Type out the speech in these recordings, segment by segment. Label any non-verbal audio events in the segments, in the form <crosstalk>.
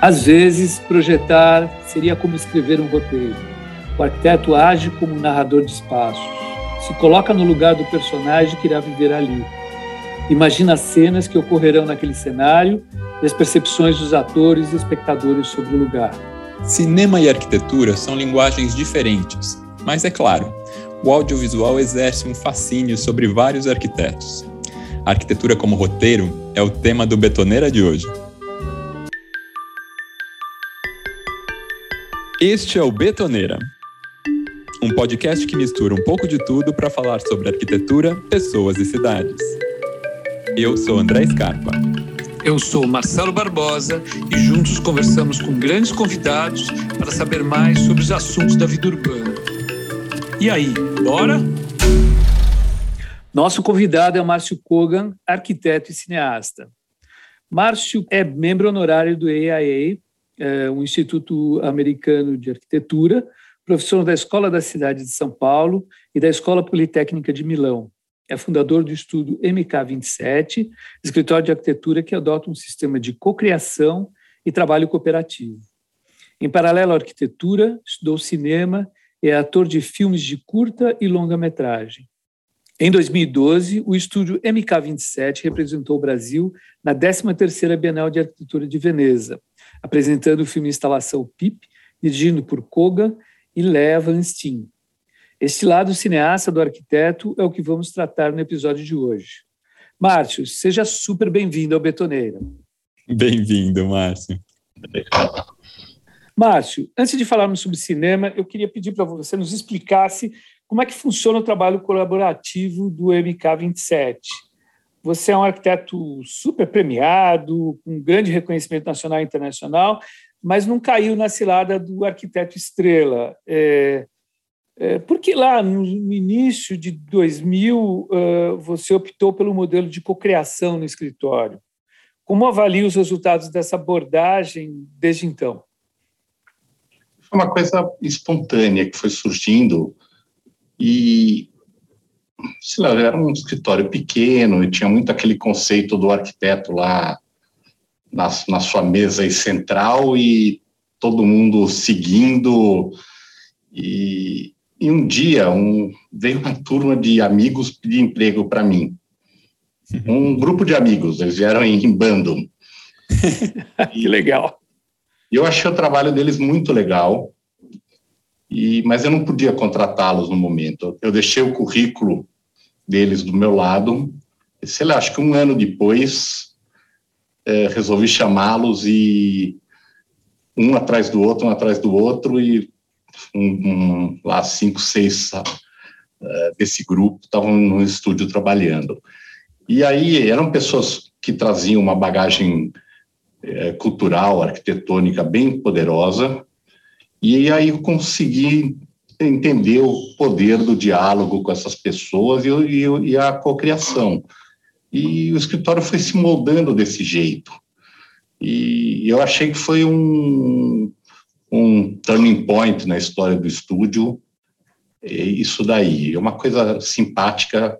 Às vezes, projetar seria como escrever um roteiro. O arquiteto age como um narrador de espaços, se coloca no lugar do personagem que irá viver ali. Imagina as cenas que ocorrerão naquele cenário e as percepções dos atores e espectadores sobre o lugar. Cinema e arquitetura são linguagens diferentes, mas é claro, o audiovisual exerce um fascínio sobre vários arquitetos. A arquitetura como roteiro é o tema do Betoneira de hoje. Este é o Betoneira, um podcast que mistura um pouco de tudo para falar sobre arquitetura, pessoas e cidades. Eu sou André Scarpa. Eu sou Marcelo Barbosa e juntos conversamos com grandes convidados para saber mais sobre os assuntos da vida urbana. E aí, bora? Nosso convidado é o Márcio Kogan, arquiteto e cineasta. Márcio é membro honorário do AIA, é, um instituto americano de arquitetura, professor da Escola da Cidade de São Paulo e da Escola Politécnica de Milão. É fundador do estudo MK27, escritório de arquitetura que adota um sistema de cocriação e trabalho cooperativo. Em paralelo à arquitetura, estudou cinema e é ator de filmes de curta e longa-metragem. Em 2012, o estúdio MK27 representou o Brasil na 13ª Bienal de Arquitetura de Veneza, apresentando o filme Instalação PIP, dirigido por Koga e Lea Steen. Este lado cineasta do arquiteto é o que vamos tratar no episódio de hoje. Márcio, seja super bem-vindo ao Betoneira. Bem-vindo, Márcio. Márcio, antes de falarmos sobre cinema, eu queria pedir para você nos explicasse como é que funciona o trabalho colaborativo do MK27. Você é um arquiteto super premiado, com grande reconhecimento nacional e internacional, mas não caiu na cilada do arquiteto estrela. É, é, porque lá no início de 2000 uh, você optou pelo modelo de cocriação no escritório. Como avalia os resultados dessa abordagem desde então? Foi uma coisa espontânea que foi surgindo e sei lá, era um escritório pequeno e tinha muito aquele conceito do arquiteto lá na, na sua mesa central e todo mundo seguindo. E, e um dia um, veio uma turma de amigos pedir emprego para mim. <laughs> Um grupo de amigos, eles vieram em, em bando. <laughs> que legal. E eu achei o trabalho deles muito legal. E, mas eu não podia contratá-los no momento. Eu deixei o currículo deles do meu lado. Sei lá, acho que um ano depois, é, resolvi chamá-los e um atrás do outro, um atrás do outro, e um, um, lá cinco, seis uh, desse grupo estavam no estúdio trabalhando. E aí eram pessoas que traziam uma bagagem uh, cultural, arquitetônica bem poderosa, e aí eu consegui entender o poder do diálogo com essas pessoas e, e, e a cocriação. E o escritório foi se moldando desse jeito. E eu achei que foi um, um turning point na história do estúdio, isso daí. É uma coisa simpática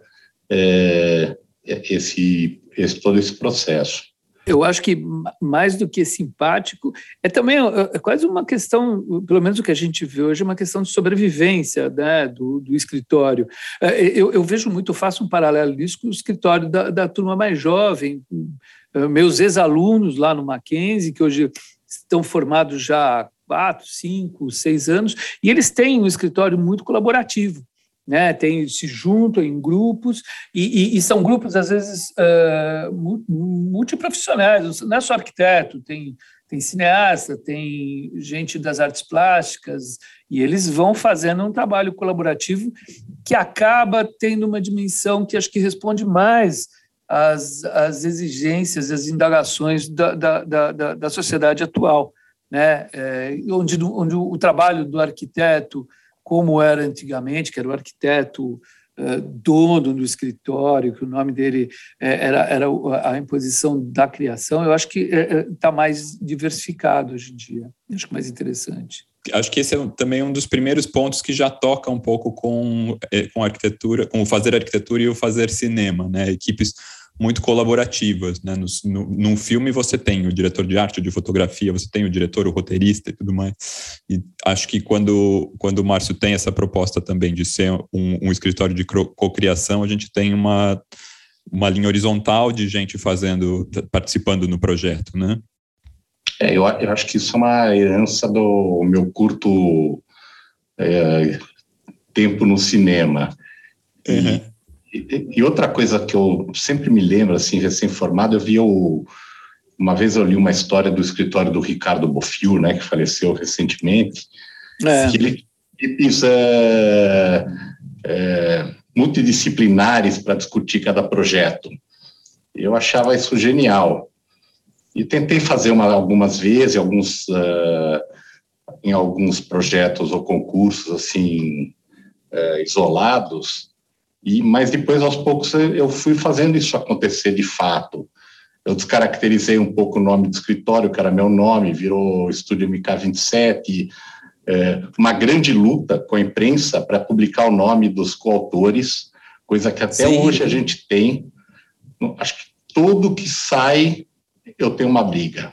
é, esse, esse, todo esse processo eu acho que mais do que simpático, é também é, quase uma questão, pelo menos o que a gente vê hoje, é uma questão de sobrevivência né, do, do escritório. É, eu, eu, vejo muito, faço um paralelo disso com o escritório da, da turma mais jovem, meus ex-alunos lá no Mackenzie, que hoje estão formados já há quatro, cinco, seis anos, e eles têm um escritório muito colaborativo né? Tem, se juntam em grupos e, e, e são grupos às vezes uh, multiprofissionais. Não é só arquiteto, tem tem cineasta, tem gente das artes plásticas e eles vão fazendo um trabalho colaborativo que acaba tendo uma dimensão que acho que responde mais às, às exigências, às indagações da, da, da, da sociedade atual, né? É, onde, onde o trabalho do arquiteto como era antigamente, que era o arquiteto eh, dono do escritório, que o nome dele eh, era, era a imposição da criação, eu acho que está mais diversificado hoje em dia. Acho que mais interessante. Acho que esse é também um dos primeiros pontos que já toca um pouco com, com arquitetura, com o fazer arquitetura e o fazer cinema, né? Equipes muito colaborativas, né? No, no, num filme você tem o diretor de arte, de fotografia, você tem o diretor, o roteirista e tudo mais. E acho que quando, quando o Márcio tem essa proposta também de ser um, um escritório de cocriação, a gente tem uma, uma linha horizontal de gente fazendo, participando no projeto, né? É, eu, eu acho que isso é uma herança do meu curto é, tempo no cinema. Uhum. E, e, outra coisa que eu sempre me lembro, assim, recém-formado, eu vi o, uma vez eu li uma história do escritório do Ricardo Bofiu, né, que faleceu recentemente, é. que ele isso é, é, multidisciplinares para discutir cada projeto. Eu achava isso genial. E tentei fazer uma, algumas vezes, alguns, uh, em alguns projetos ou concursos assim uh, isolados, e, mas depois, aos poucos, eu fui fazendo isso acontecer de fato. Eu descaracterizei um pouco o nome do escritório, que era meu nome, virou Estúdio MK27, é, uma grande luta com a imprensa para publicar o nome dos coautores, coisa que até Sim. hoje a gente tem. Acho que tudo que sai, eu tenho uma briga.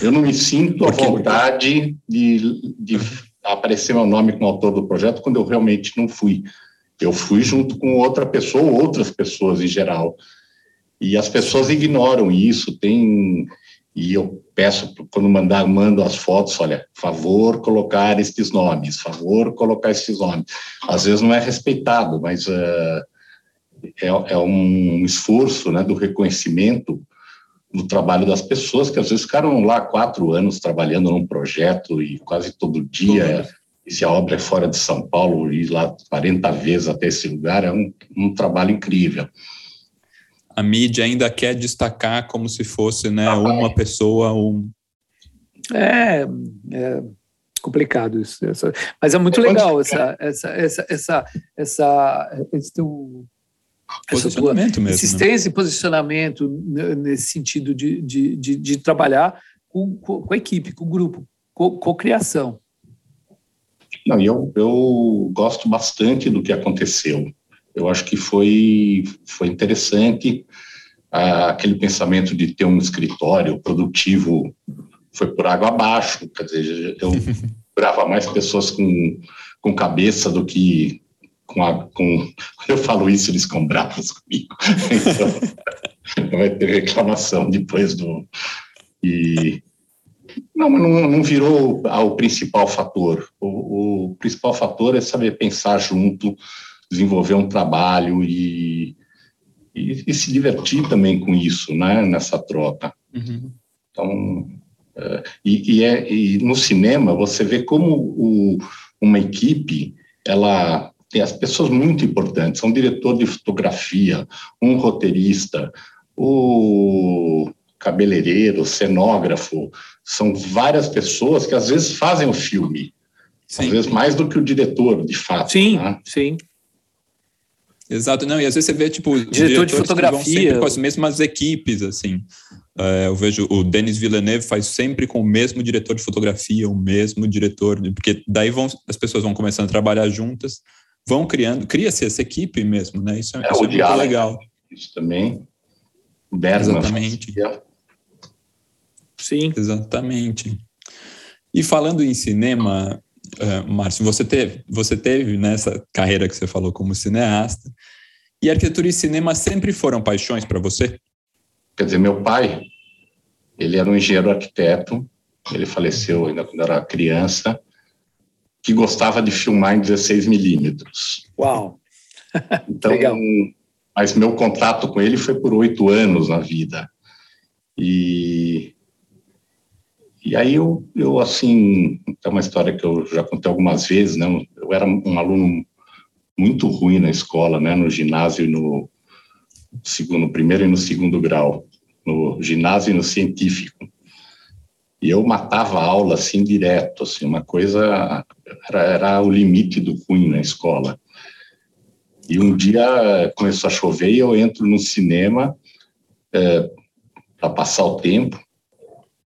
Eu não me sinto à vontade de, de aparecer meu nome como autor do projeto quando eu realmente não fui. Eu fui junto com outra pessoa, outras pessoas em geral. E as pessoas ignoram isso, tem e eu peço quando mandar mando as fotos, olha, favor colocar estes nomes, favor colocar estes nomes. Às vezes não é respeitado, mas uh, é, é, um esforço, né, do reconhecimento do trabalho das pessoas que às vezes ficaram lá quatro anos trabalhando num projeto e quase todo dia e se a obra é fora de São Paulo, ir lá 40 vezes até esse lugar é um, um trabalho incrível. A mídia ainda quer destacar como se fosse né, ah, uma é. pessoa, um. É, é complicado isso. Essa, mas é muito legal essa, essa, essa, essa, essa, esse teu posicionamento mesmo, insistência né? e posicionamento nesse sentido de, de, de, de trabalhar com, com, a equipe, com o grupo, co-criação. Não, eu, eu gosto bastante do que aconteceu. Eu acho que foi, foi interessante ah, aquele pensamento de ter um escritório produtivo foi por água abaixo. Quer dizer, eu <laughs> grava mais pessoas com, com cabeça do que com, a, com. Quando <laughs> eu falo isso, eles ficam bravos comigo. <laughs> Então, vai ter reclamação depois do. E, não, mas não, não virou o principal fator. O, o, principal fator é saber pensar junto, desenvolver um trabalho e, e, e se divertir também com isso, né, nessa troca. Uhum. Então, é, e, e, é, e no cinema você vê como o, uma equipe, ela tem as pessoas muito importantes, um diretor de fotografia, um roteirista, o cabeleireiro, cenógrafo, são várias pessoas que às vezes fazem o filme, sim. às vezes mais do que o diretor, de fato. Sim, né? sim. Exato, não, e às vezes você vê, tipo, diretor de fotografia com as mesmas equipes, assim. É, eu vejo o Denis Villeneuve faz sempre com o mesmo diretor de fotografia, o mesmo diretor, porque daí vão, as pessoas vão começando a trabalhar juntas, vão criando, cria-se essa equipe mesmo, né? Isso é, é, isso é muito legal. Isso também. Bergman Exatamente. Fazia. Sim. Exatamente. E falando em cinema, uh, Márcio, você teve, você teve nessa carreira que você falou como cineasta, e arquitetura e cinema sempre foram paixões para você? Quer dizer, meu pai, ele era um engenheiro arquiteto, ele faleceu ainda quando era criança, que gostava de filmar em 16 milímetros. Uau! <laughs> Então, Legal. mas meu contato com ele foi por oito anos na vida. E e aí eu, eu assim, é uma história que eu já contei algumas vezes, né? Eu era um aluno muito ruim na escola, né? No ginásio e no segundo, primeiro e no segundo grau, no ginásio e no científico. E eu matava a aula assim direto, assim, uma coisa era, era o limite do ruim na escola. E um dia começou a chover e eu entro no cinema é, para passar o tempo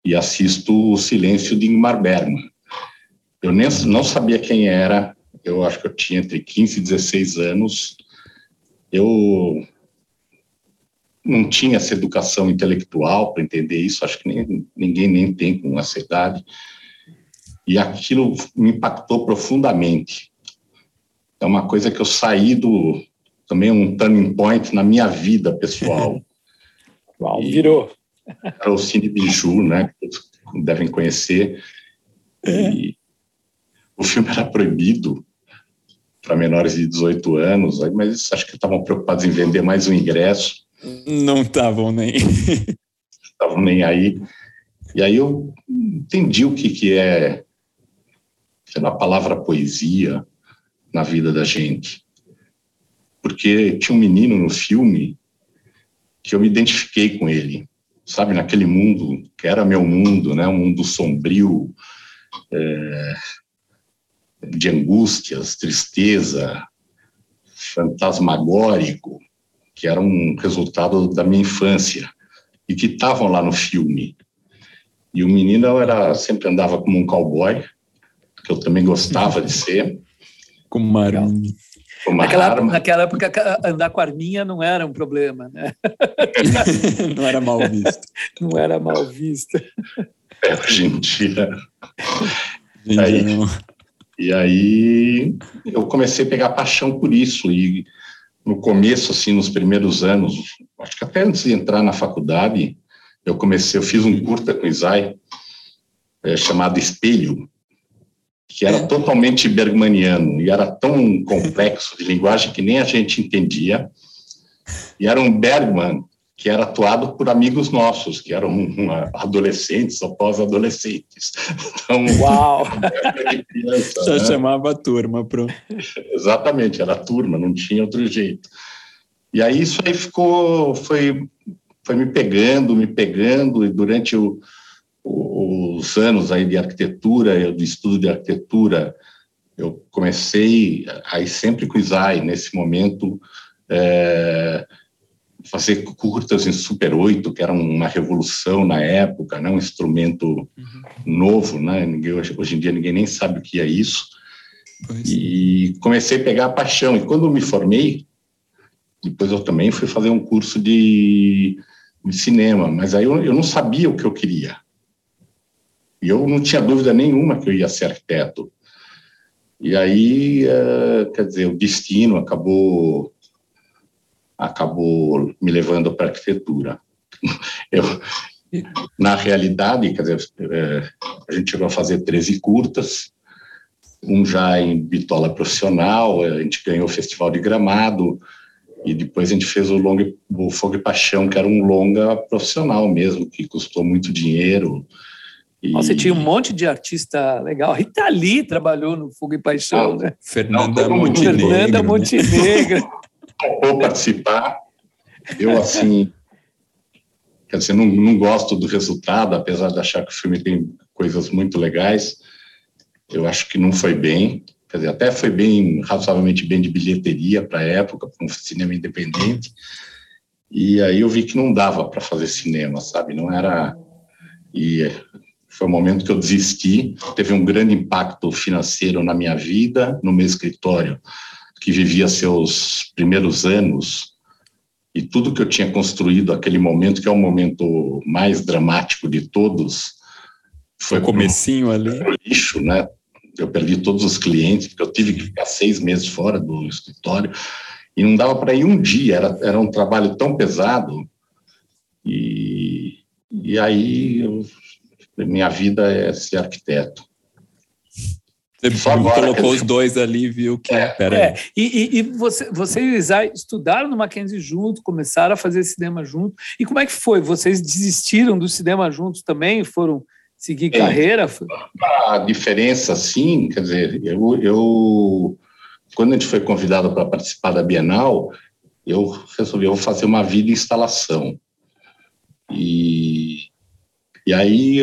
e assisto O Silêncio de Ingmar Bergman. Eu nem, não sabia quem era, eu acho que eu tinha entre 15 e 16 anos. Eu não tinha essa educação intelectual para entender isso, acho que nem, ninguém nem tem com essa idade. E aquilo me impactou profundamente. É uma coisa que eu saí do. Também um turning point na minha vida pessoal. <laughs> Uau, virou. Era o Cine Biju, né? Que devem conhecer. É. E o filme era proibido para menores de 18 anos, mas acho que estavam preocupados em vender mais um ingresso. Não estavam nem. <laughs> Estavam nem aí. E aí eu entendi o que, que é a palavra poesia na vida da gente. Porque tinha um menino no filme que eu me identifiquei com ele, sabe, naquele mundo que era meu mundo, né, um mundo sombrio, é, de angústias, tristeza, fantasmagórico, que era um resultado da minha infância e que estavam lá no filme. E o menino era sempre andava como um cowboy, que eu também gostava de ser. Com uma arma. Uma naquela, arma. naquela época, andar com arminha não era um problema, né? <laughs> não era mal visto. Não era mal visto. É, hoje em dia. aí, e aí eu comecei a pegar paixão por isso. E no começo, assim, nos primeiros anos, acho que até antes de entrar na faculdade, eu comecei, eu fiz um curta com o Isai, é, chamado Espelho, que era é. totalmente bergmaniano e era tão complexo de linguagem que nem a gente entendia. E era um Bergman que era atuado por amigos nossos, que eram adolescentes ou pós-adolescentes. Então, <laughs> Uau! Criança, Já né? chamava a turma, pronto. Exatamente, era a turma, não tinha outro jeito. E aí isso aí ficou, foi, foi me pegando, me pegando, e durante o, os anos aí de arquitetura, de estudo de arquitetura, eu comecei aí sempre com o Isai, nesse momento, é, fazer curtas em Super 8, que era uma revolução na época, né? um instrumento uhum. novo, né? Ninguém, hoje, em dia ninguém nem sabe o que é isso. Pois. E comecei a pegar a paixão. E quando me formei, depois eu também fui fazer um curso de, de cinema, mas aí eu, eu não sabia o que eu queria. E eu não tinha dúvida nenhuma que eu ia ser arquiteto. E aí, uh, quer dizer, o destino acabou acabou me levando para arquitetura. <laughs> Eu, na realidade, quer dizer, é, a gente chegou a fazer 13 curtas, um já em bitola profissional, a gente ganhou o Festival de Gramado, e depois a gente fez o, longa, o Fogo e Paixão, que era um longa profissional mesmo, que custou muito dinheiro. E... Nossa, tinha um monte de artista legal. Rita Lee trabalhou no Fogo e Paixão, ah, né? Fernanda Montenegro. Fernanda né? Montenegro <laughs> topou participar. Eu, assim, quer dizer, não, não gosto do resultado, apesar de achar que o filme tem coisas muito legais. Eu acho que não foi bem. Quer dizer, até foi bem, razoavelmente bem de bilheteria para a época, para um cinema independente. E aí eu vi que não dava para fazer cinema, sabe? Não era. E foi o momento que eu desisti. Teve um grande impacto financeiro na minha vida, no meu escritório que vivia seus primeiros anos e tudo que eu tinha construído aquele momento, que é o momento mais dramático de todos, foi o comecinho ali lixo, né? Eu perdi todos os clientes porque eu tive que ficar seis meses fora do escritório e não dava para ir um dia. Era, era um trabalho tão pesado e, e aí eu, minha vida é ser arquiteto. Você agora, colocou os dois ali viu que. É, pera é. E, e, você, você e o Isai estudaram no Mackenzie junto, começaram a fazer cinema junto. E como é que foi? Vocês desistiram do cinema juntos também? Foram seguir é, carreira? A diferença, sim, quer dizer, eu, eu quando a gente foi convidado para participar da Bienal, eu resolvi eu fazer uma vida instalação. E e aí,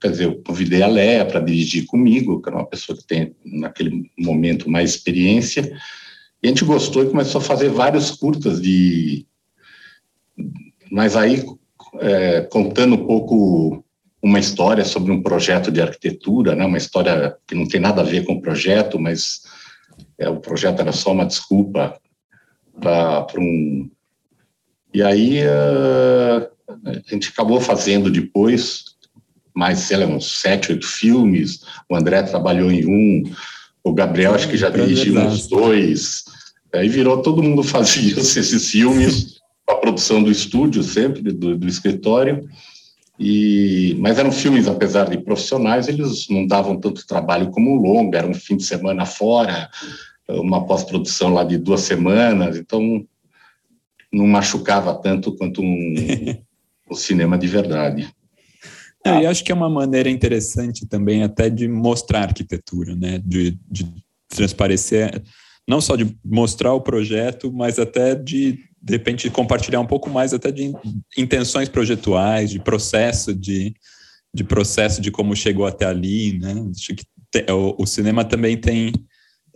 quer dizer, eu convidei a Léa para dirigir comigo, que era uma pessoa que tem, naquele momento, mais experiência. E a gente gostou e começou a fazer vários curtas de. Mas aí, é, contando um pouco uma história sobre um projeto de arquitetura, né? uma história que não tem nada a ver com o projeto, mas é, o projeto era só uma desculpa para um E aí uh, a gente acabou fazendo depois mais, sei lá, uns sete, oito filmes. O André trabalhou em um, o Gabriel acho que já dirigiu uns dois. Aí virou, todo mundo <laughs> fazia esses filmes, a produção do estúdio sempre, do, do escritório. E, mas eram filmes, apesar de profissionais, eles não davam tanto trabalho como o longa, era um fim de semana fora, uma pós-produção lá de duas semanas, então não machucava tanto quanto um, <laughs> o cinema de verdade. É, e acho que é uma maneira interessante também até de mostrar arquitetura, né? De, de transparecer, não só de mostrar o projeto, mas até de de repente compartilhar um pouco mais até de intenções projetuais, de processo de, de processo de como chegou até ali, né? Acho que te, o, o, cinema também tem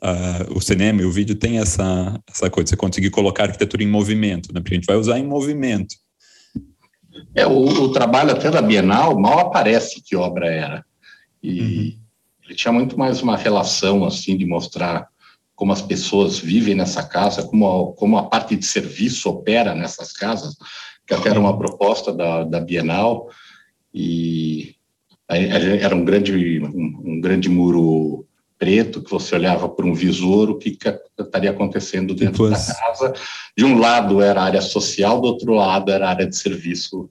uh, o cinema e o vídeo tem essa essa coisa, você conseguir colocar a arquitetura em movimento, né? Porque a gente vai usar em movimento. É o, o trabalho até da Bienal mal aparece que obra era e uhum. ele tinha muito mais uma relação assim de mostrar como as pessoas vivem nessa casa, como a, como a parte de serviço opera nessas casas, que até era uma proposta da, da Bienal, e era um grande, um, um grande muro preto que você olhava por um visor o que, que estaria acontecendo dentro da casa. De um lado era a área social, do outro lado era a área de serviço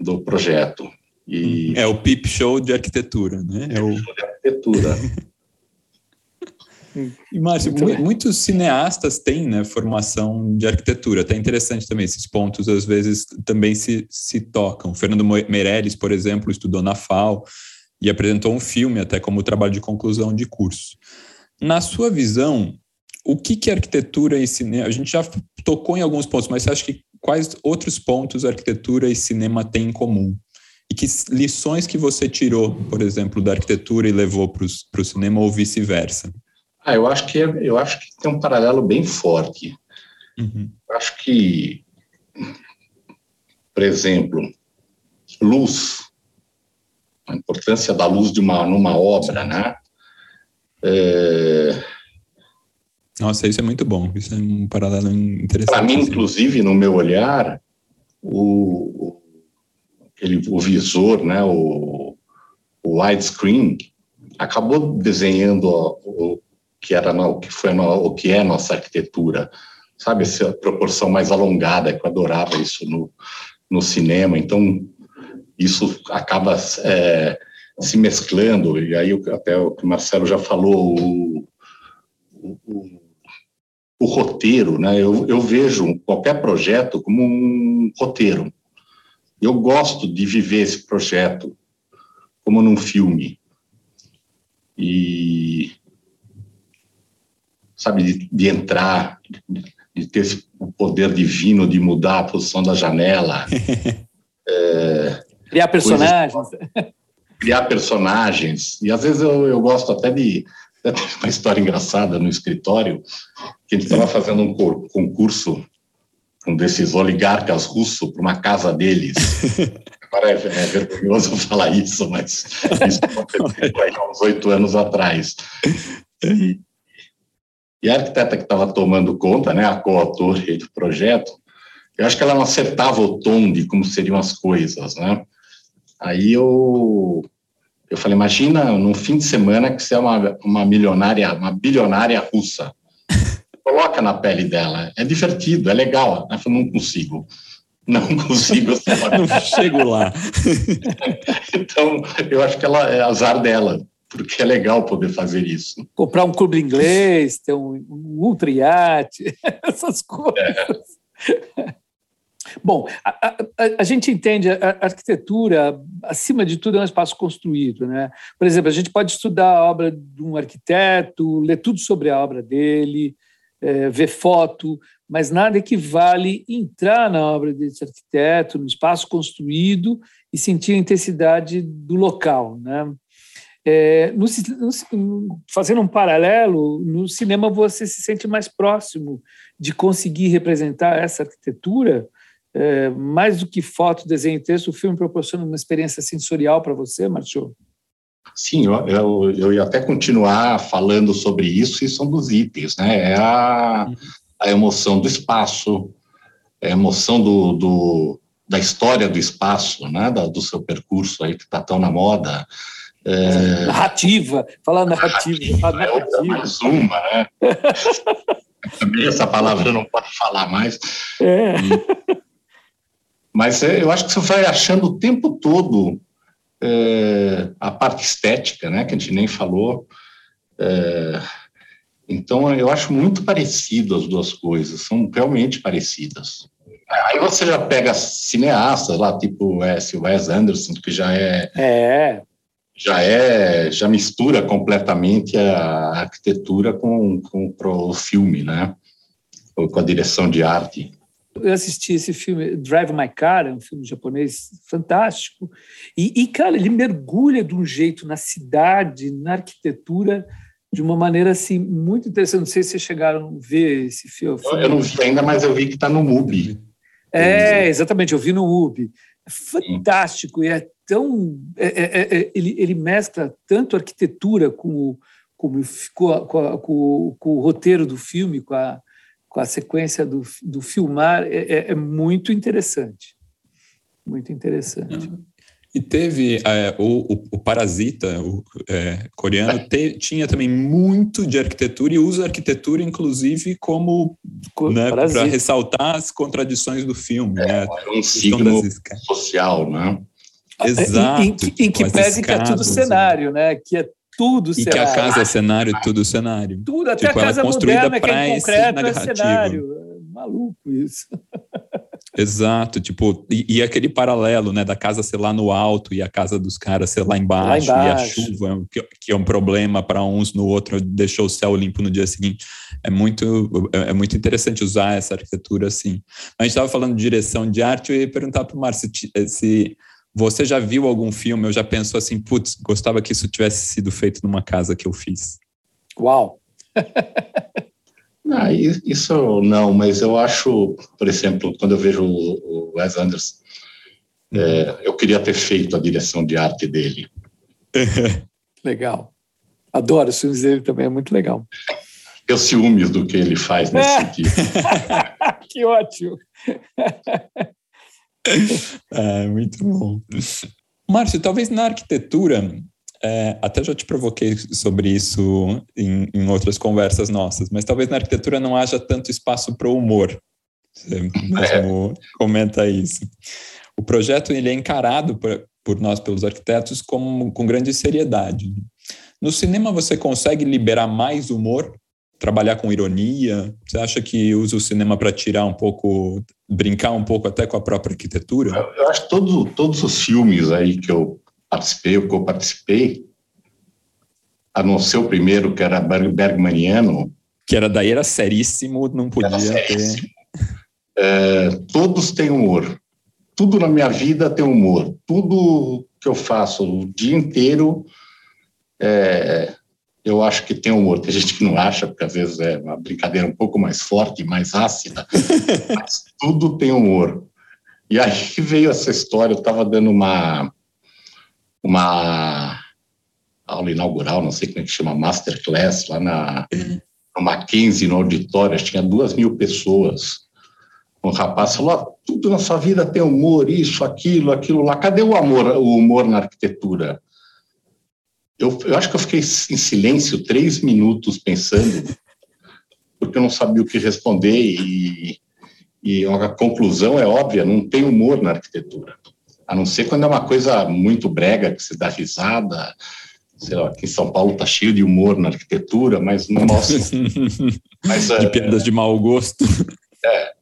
do projeto. E é o PIP show de arquitetura, né? É o show de arquitetura. <laughs> E, Márcio, muitos cineastas têm né, formação de arquitetura. Até interessante também, esses pontos às vezes também se, se tocam. Fernando Meirelles, por exemplo, estudou na FAO e apresentou um filme até como trabalho de conclusão de curso. Na sua visão, o que, que arquitetura e cinema... A gente já tocou em alguns pontos, mas você acha que quais outros pontos arquitetura e cinema têm em comum? E que lições que você tirou, por exemplo, da arquitetura e levou para o cinema ou vice-versa? Ah, eu acho que é, eu acho que tem um paralelo bem forte. Uhum. Acho que, por exemplo, luz, a importância da luz de uma numa obra, né? É... Nossa, isso é muito bom. Isso é um paralelo interessante. Para mim, inclusive, no meu olhar, o, aquele, o visor, né, o, o widescreen, acabou desenhando o, que era no, que foi o que é nossa arquitetura, sabe essa proporção mais alongada que eu adorava isso no, no cinema. Então isso acaba é, se mesclando e aí até o que o Marcelo já falou o, o, o roteiro, né? Eu, eu vejo qualquer projeto como um roteiro. Eu gosto de viver esse projeto como num filme. E sabe, de, de entrar, de, ter o poder divino de mudar a posição da janela. é, <laughs> criar personagens. Coisas, <laughs> criar personagens. E às vezes eu, eu gosto até de. Até uma história engraçada no escritório, que a gente estava fazendo um concurso um desses oligarcas russos para uma casa deles. Agora é, é, vergonhoso falar isso, mas isso aconteceu aí há uns oito anos atrás. E, e a arquiteta que estava tomando conta, né, a coautora do projeto, eu acho que ela não acertava o tom de como seriam as coisas, né? Aí eu eu falei, imagina num fim de semana que você é uma, uma milionária, uma bilionária russa. <laughs> Coloca na pele dela. É divertido, é legal. Ela falou, não consigo. Não <laughs> consigo. <laughs> não chego lá. então, eu acho que ela é azar dela porque é legal poder fazer isso. Comprar um clube inglês, ter um, um ultra iate, essas coisas. É. Bom, a, a, a, gente entende a arquitetura, acima de tudo, é um espaço construído. Né? Por exemplo, a gente pode estudar a obra de um arquiteto, ler tudo sobre a obra dele, é, ver foto, mas nada equivale entrar na obra desse arquiteto, no espaço construído e sentir a intensidade do local. Né? É, no, no, fazendo um paralelo, no cinema você se sente mais próximo de conseguir representar essa arquitetura, é, mais do que foto, desenho e texto, o filme proporciona uma experiência sensorial para você, Marcio? Sim, eu, eu, eu, ia até continuar falando sobre isso, e são dos itens, né? É a, a emoção do espaço, é a emoção do, do, da história do espaço, né, da, do seu percurso aí que está tão na moda. É... Narrativa, falar narrativa. narrativa. É mais uma, né? <laughs> Também essa palavra não pode falar mais. É. Mas é, eu acho que você vai achando o tempo todo é, a parte estética, né, que a gente nem falou. É, então, eu acho muito parecido as duas coisas, são realmente parecidas. Aí você já pega cineastas lá, tipo S. Wes Anderson, que já é, é. já é, já mistura completamente a arquitetura com, com o filme, né? Com a direção de arte. Eu assisti esse filme Drive My Car, é um filme japonês fantástico, e, e cara, ele mergulha de um jeito na cidade, na arquitetura, de uma maneira assim muito interessante. Não sei se vocês chegaram a ver esse filme. Eu não vi ainda, mas eu vi que está no MUBI. É, exatamente, eu vi no MUBI. É fantástico e é tão. É, é, é, ele, ele mescla tanto arquitetura com, com, com, a, com, a, com, com, o roteiro do filme, com a, com a sequência do, do filmar, é, é, é muito interessante. Muito interessante. Uhum. E teve é, o, o, o, Parasita, o é, coreano, te, tinha também muito de arquitetura e usa a arquitetura, inclusive, como né, para ressaltar as contradições do filme. É, né? é um signo social, né? Exato. Em, em, em que pese que é tudo cenário, né? Que é tudo cenário. E que a casa é cenário, tudo cenário. Tudo, até tipo, a casa moderna, que é em concreto, é cenário. É maluco isso. Exato, tipo, e, e, aquele paralelo, né, da casa ser lá no alto e a casa dos caras ser lá embaixo, lá embaixo. e a chuva, que, que é um problema para uns, no outro deixou o céu limpo no dia seguinte. É muito, é, é muito interessante usar essa arquitetura assim. A gente estava falando de direção de arte, eu ia perguntar para o Márcio se, se você já viu algum filme ou já pensou assim, putz, gostava que isso tivesse sido feito numa casa que eu fiz? Uau! <laughs> Ah, isso não, mas eu acho, por exemplo, quando eu vejo o Wes Anderson, é, uhum. eu queria ter feito a direção de arte dele. <laughs> legal. Adoro os filmes dele também, é muito legal. Eu ciúmes do que ele faz nesse é. sentido. <laughs> que ótimo. <laughs> é, muito bom. Márcio, talvez na arquitetura é, até já te provoquei sobre isso em, em, outras conversas nossas, mas talvez na arquitetura não haja tanto espaço para o humor. Você mesmo comenta isso. O projeto ele é encarado por, por nós, pelos arquitetos, como, com grande seriedade. No cinema você consegue liberar mais humor, trabalhar com ironia? Você acha que usa o cinema para tirar um pouco, brincar um pouco até com a própria arquitetura? Eu, eu acho que todo, todos os filmes aí que eu participei, o que eu participei, a não ser o primeiro, que era Bergmaniano. Que era daí, era seríssimo, não podia seríssimo. ter. É, todos têm humor. Tudo na minha vida tem humor. Tudo que eu faço o dia inteiro, é, eu acho que tem humor. Tem gente que não acha, porque às vezes é uma brincadeira um pouco mais forte, mais ácida, <laughs> mas tudo tem humor. E aí veio essa história, eu estava dando uma uma aula inaugural, não sei como é que chama, masterclass, lá na, uhum. no Mackenzie, no auditório, tinha duas mil pessoas. Um rapaz falou, ah, tudo na sua vida tem humor, isso, aquilo, aquilo lá. Cadê o amor, o humor na arquitetura? Eu, eu acho que eu fiquei em silêncio três minutos pensando, porque eu não sabia o que responder e, e a conclusão é óbvia, não tem humor na arquitetura a não ser quando é uma coisa muito brega, que se dá risada. Sei lá, aqui em São Paulo tá cheio de humor na arquitetura, mas no nosso. <laughs> mas, de é, piadas de mau gosto. É,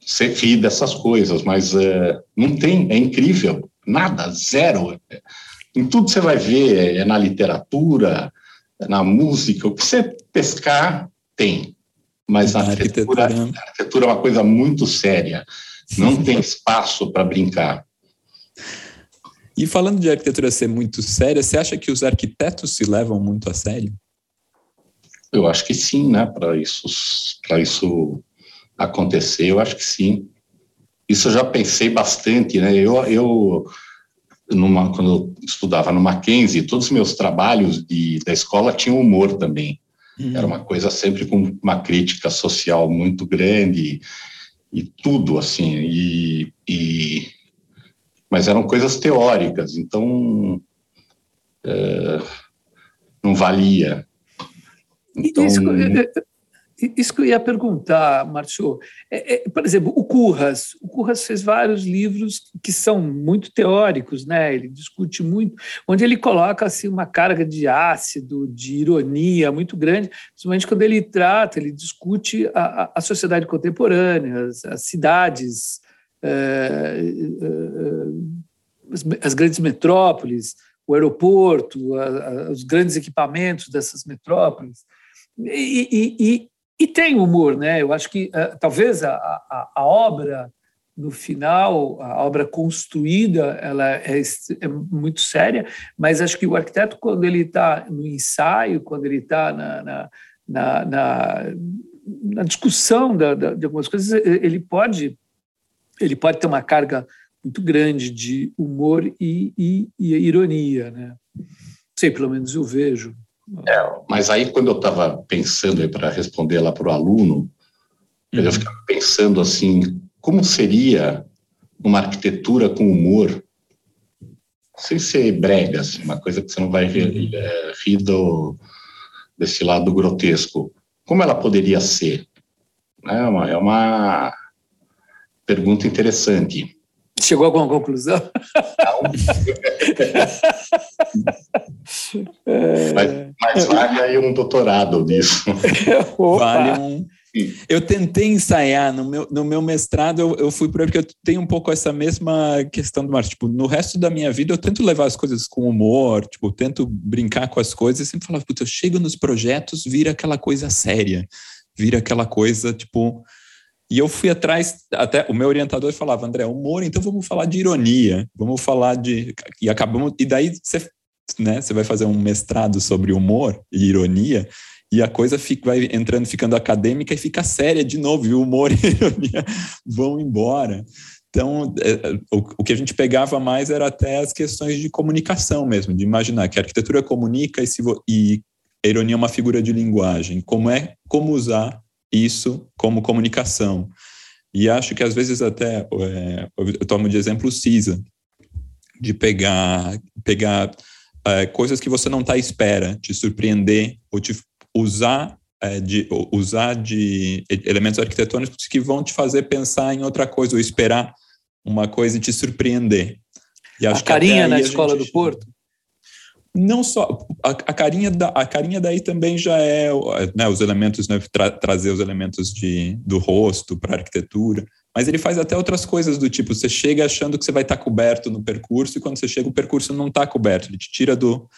você ri dessas coisas, mas é, não tem, é incrível, nada, zero. Em tudo você vai ver, é na literatura, é na música, o que você pescar, tem. Mas na arquitetura, arquitetura, a arquitetura é uma coisa muito séria, não tem espaço para brincar. E falando de arquitetura ser muito séria, você acha que os arquitetos se levam muito a sério? Eu acho que sim, né? Para isso, isso acontecer, eu acho que sim. Isso eu já pensei bastante, né? Eu, eu numa, quando eu estudava no Mackenzie, todos os meus trabalhos de, da escola tinham humor também. Uhum. Era uma coisa sempre com uma crítica social muito grande. e tudo assim e, e mas eram coisas teóricas, então é, não valia. Então, isso, que eu ia perguntar, Márcio. É, é, por exemplo, o Curras. O Curras fez vários livros que são muito teóricos, né? Ele discute muito, onde ele coloca assim uma carga de ácido, de ironia muito grande, principalmente quando ele trata, ele discute a, a sociedade contemporânea, as, as cidades, é, as, as, grandes metrópoles, o aeroporto, a, a, os grandes equipamentos dessas metrópoles. E, e tem humor, né? Eu acho que uh, talvez a, a, a, obra, no final, a obra construída, ela é, é muito séria, mas acho que o arquiteto, quando ele está no ensaio, quando ele está na, na, na, na, na discussão da, da, de algumas coisas, ele pode, ele pode ter uma carga muito grande de humor e, e, e ironia, né? Sei, pelo menos eu vejo. É, mas aí, quando eu estava pensando para responder lá para o aluno, uhum. eu ficava pensando assim: como seria uma arquitetura com humor, sem ser brega, assim, uma coisa que você não vai rir, uhum. é, rir do, desse lado grotesco. Como ela poderia ser? É uma, é uma pergunta interessante. Chegou a alguma conclusão? Não. <laughs> mas, mas, vale aí um doutorado nisso. <laughs> vale um. Eu tentei ensaiar no meu, no meu mestrado, eu, eu fui para porque eu tenho um pouco essa mesma questão do Márcio. Tipo, no resto da minha vida, eu tento levar as coisas com humor, tipo, tento brincar com as coisas e sempre falava, puta, eu chego nos projetos, vira aquela coisa séria, vira aquela coisa, tipo, e eu fui atrás, até o meu orientador falava, André, humor, então vamos falar de ironia, vamos falar de. E acabamos. E daí você, né, você vai fazer um mestrado sobre humor e ironia, e a coisa fica, vai entrando, ficando acadêmica e fica séria de novo, e o humor <laughs> e a ironia vão embora. Então, é, o, que a gente pegava mais era até as questões de comunicação mesmo, de imaginar que a arquitetura comunica e, e a ironia é uma figura de linguagem. Como é, como usar isso como comunicação. E acho que às vezes até, é, eu tomo de exemplo o CISA, de pegar, pegar é, coisas que você não está à espera, te surpreender, ou te usar é, de usar de elementos arquitetônicos que vão te fazer pensar em outra coisa, ou esperar uma coisa e te surpreender. E a carinha na escola gente... do Porto? não só a, a, carinha da, a carinha daí também já é né, os elementos né, tra, trazer os elementos de, do rosto para a arquitetura mas ele faz até outras coisas do tipo você chega achando que você vai estar tá coberto no percurso e quando você chega o percurso não está coberto ele te tira do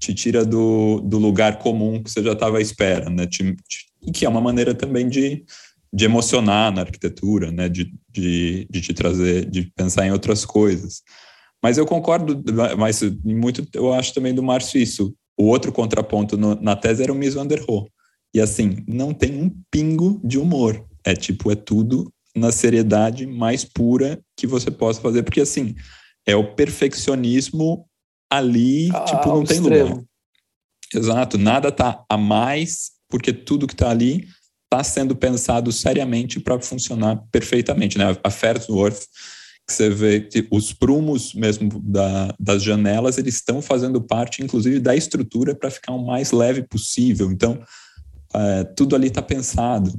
te tira do, do lugar comum que você já estava à espera né te, te, que é uma maneira também de de emocionar na arquitetura né de, de, de te trazer de pensar em outras coisas mas eu concordo, mas muito eu acho também do Márcio isso. O outro contraponto no, na tese era o Miss Van der Rohe. E assim, não tem um pingo de humor. É tipo, é tudo na seriedade mais pura que você possa fazer, porque assim, é o perfeccionismo ali, ah, tipo, não tem extremo. lugar. Exato, nada tá a mais, porque tudo que tá ali está sendo pensado seriamente para funcionar perfeitamente, né? A Fairworth que você vê que os prumos mesmo da, das janelas, eles estão fazendo parte, inclusive, da estrutura para ficar o mais leve possível. Então, é, tudo ali está pensado.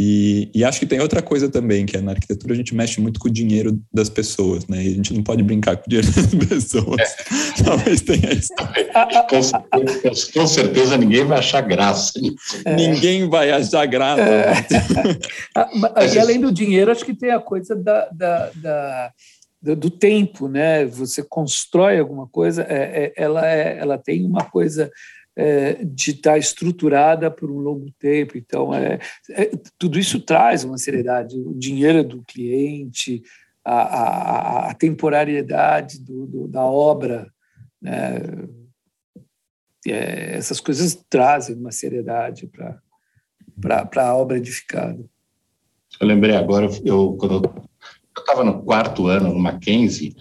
E, e, acho que tem outra coisa também, que é na arquitetura a gente mexe muito com o dinheiro das pessoas, né? E a gente não pode brincar com o dinheiro <laughs> das pessoas. É. Talvez tenha isso. Com certeza, com certeza ninguém vai achar graça. É. Ninguém vai achar graça. É. <laughs> Ah, e além do dinheiro, acho que tem a coisa da, da, da do tempo, né? Você constrói alguma coisa, é, é, ela, é, ela tem uma coisa é, de estar estruturada por um longo tempo. Então, é, é, tudo isso traz uma seriedade. O dinheiro do cliente, a, a, a temporariedade do, do, da obra, né? É, essas coisas trazem uma seriedade para a obra edificada. Eu lembrei agora, eu, quando eu estava no quarto ano no Mackenzie,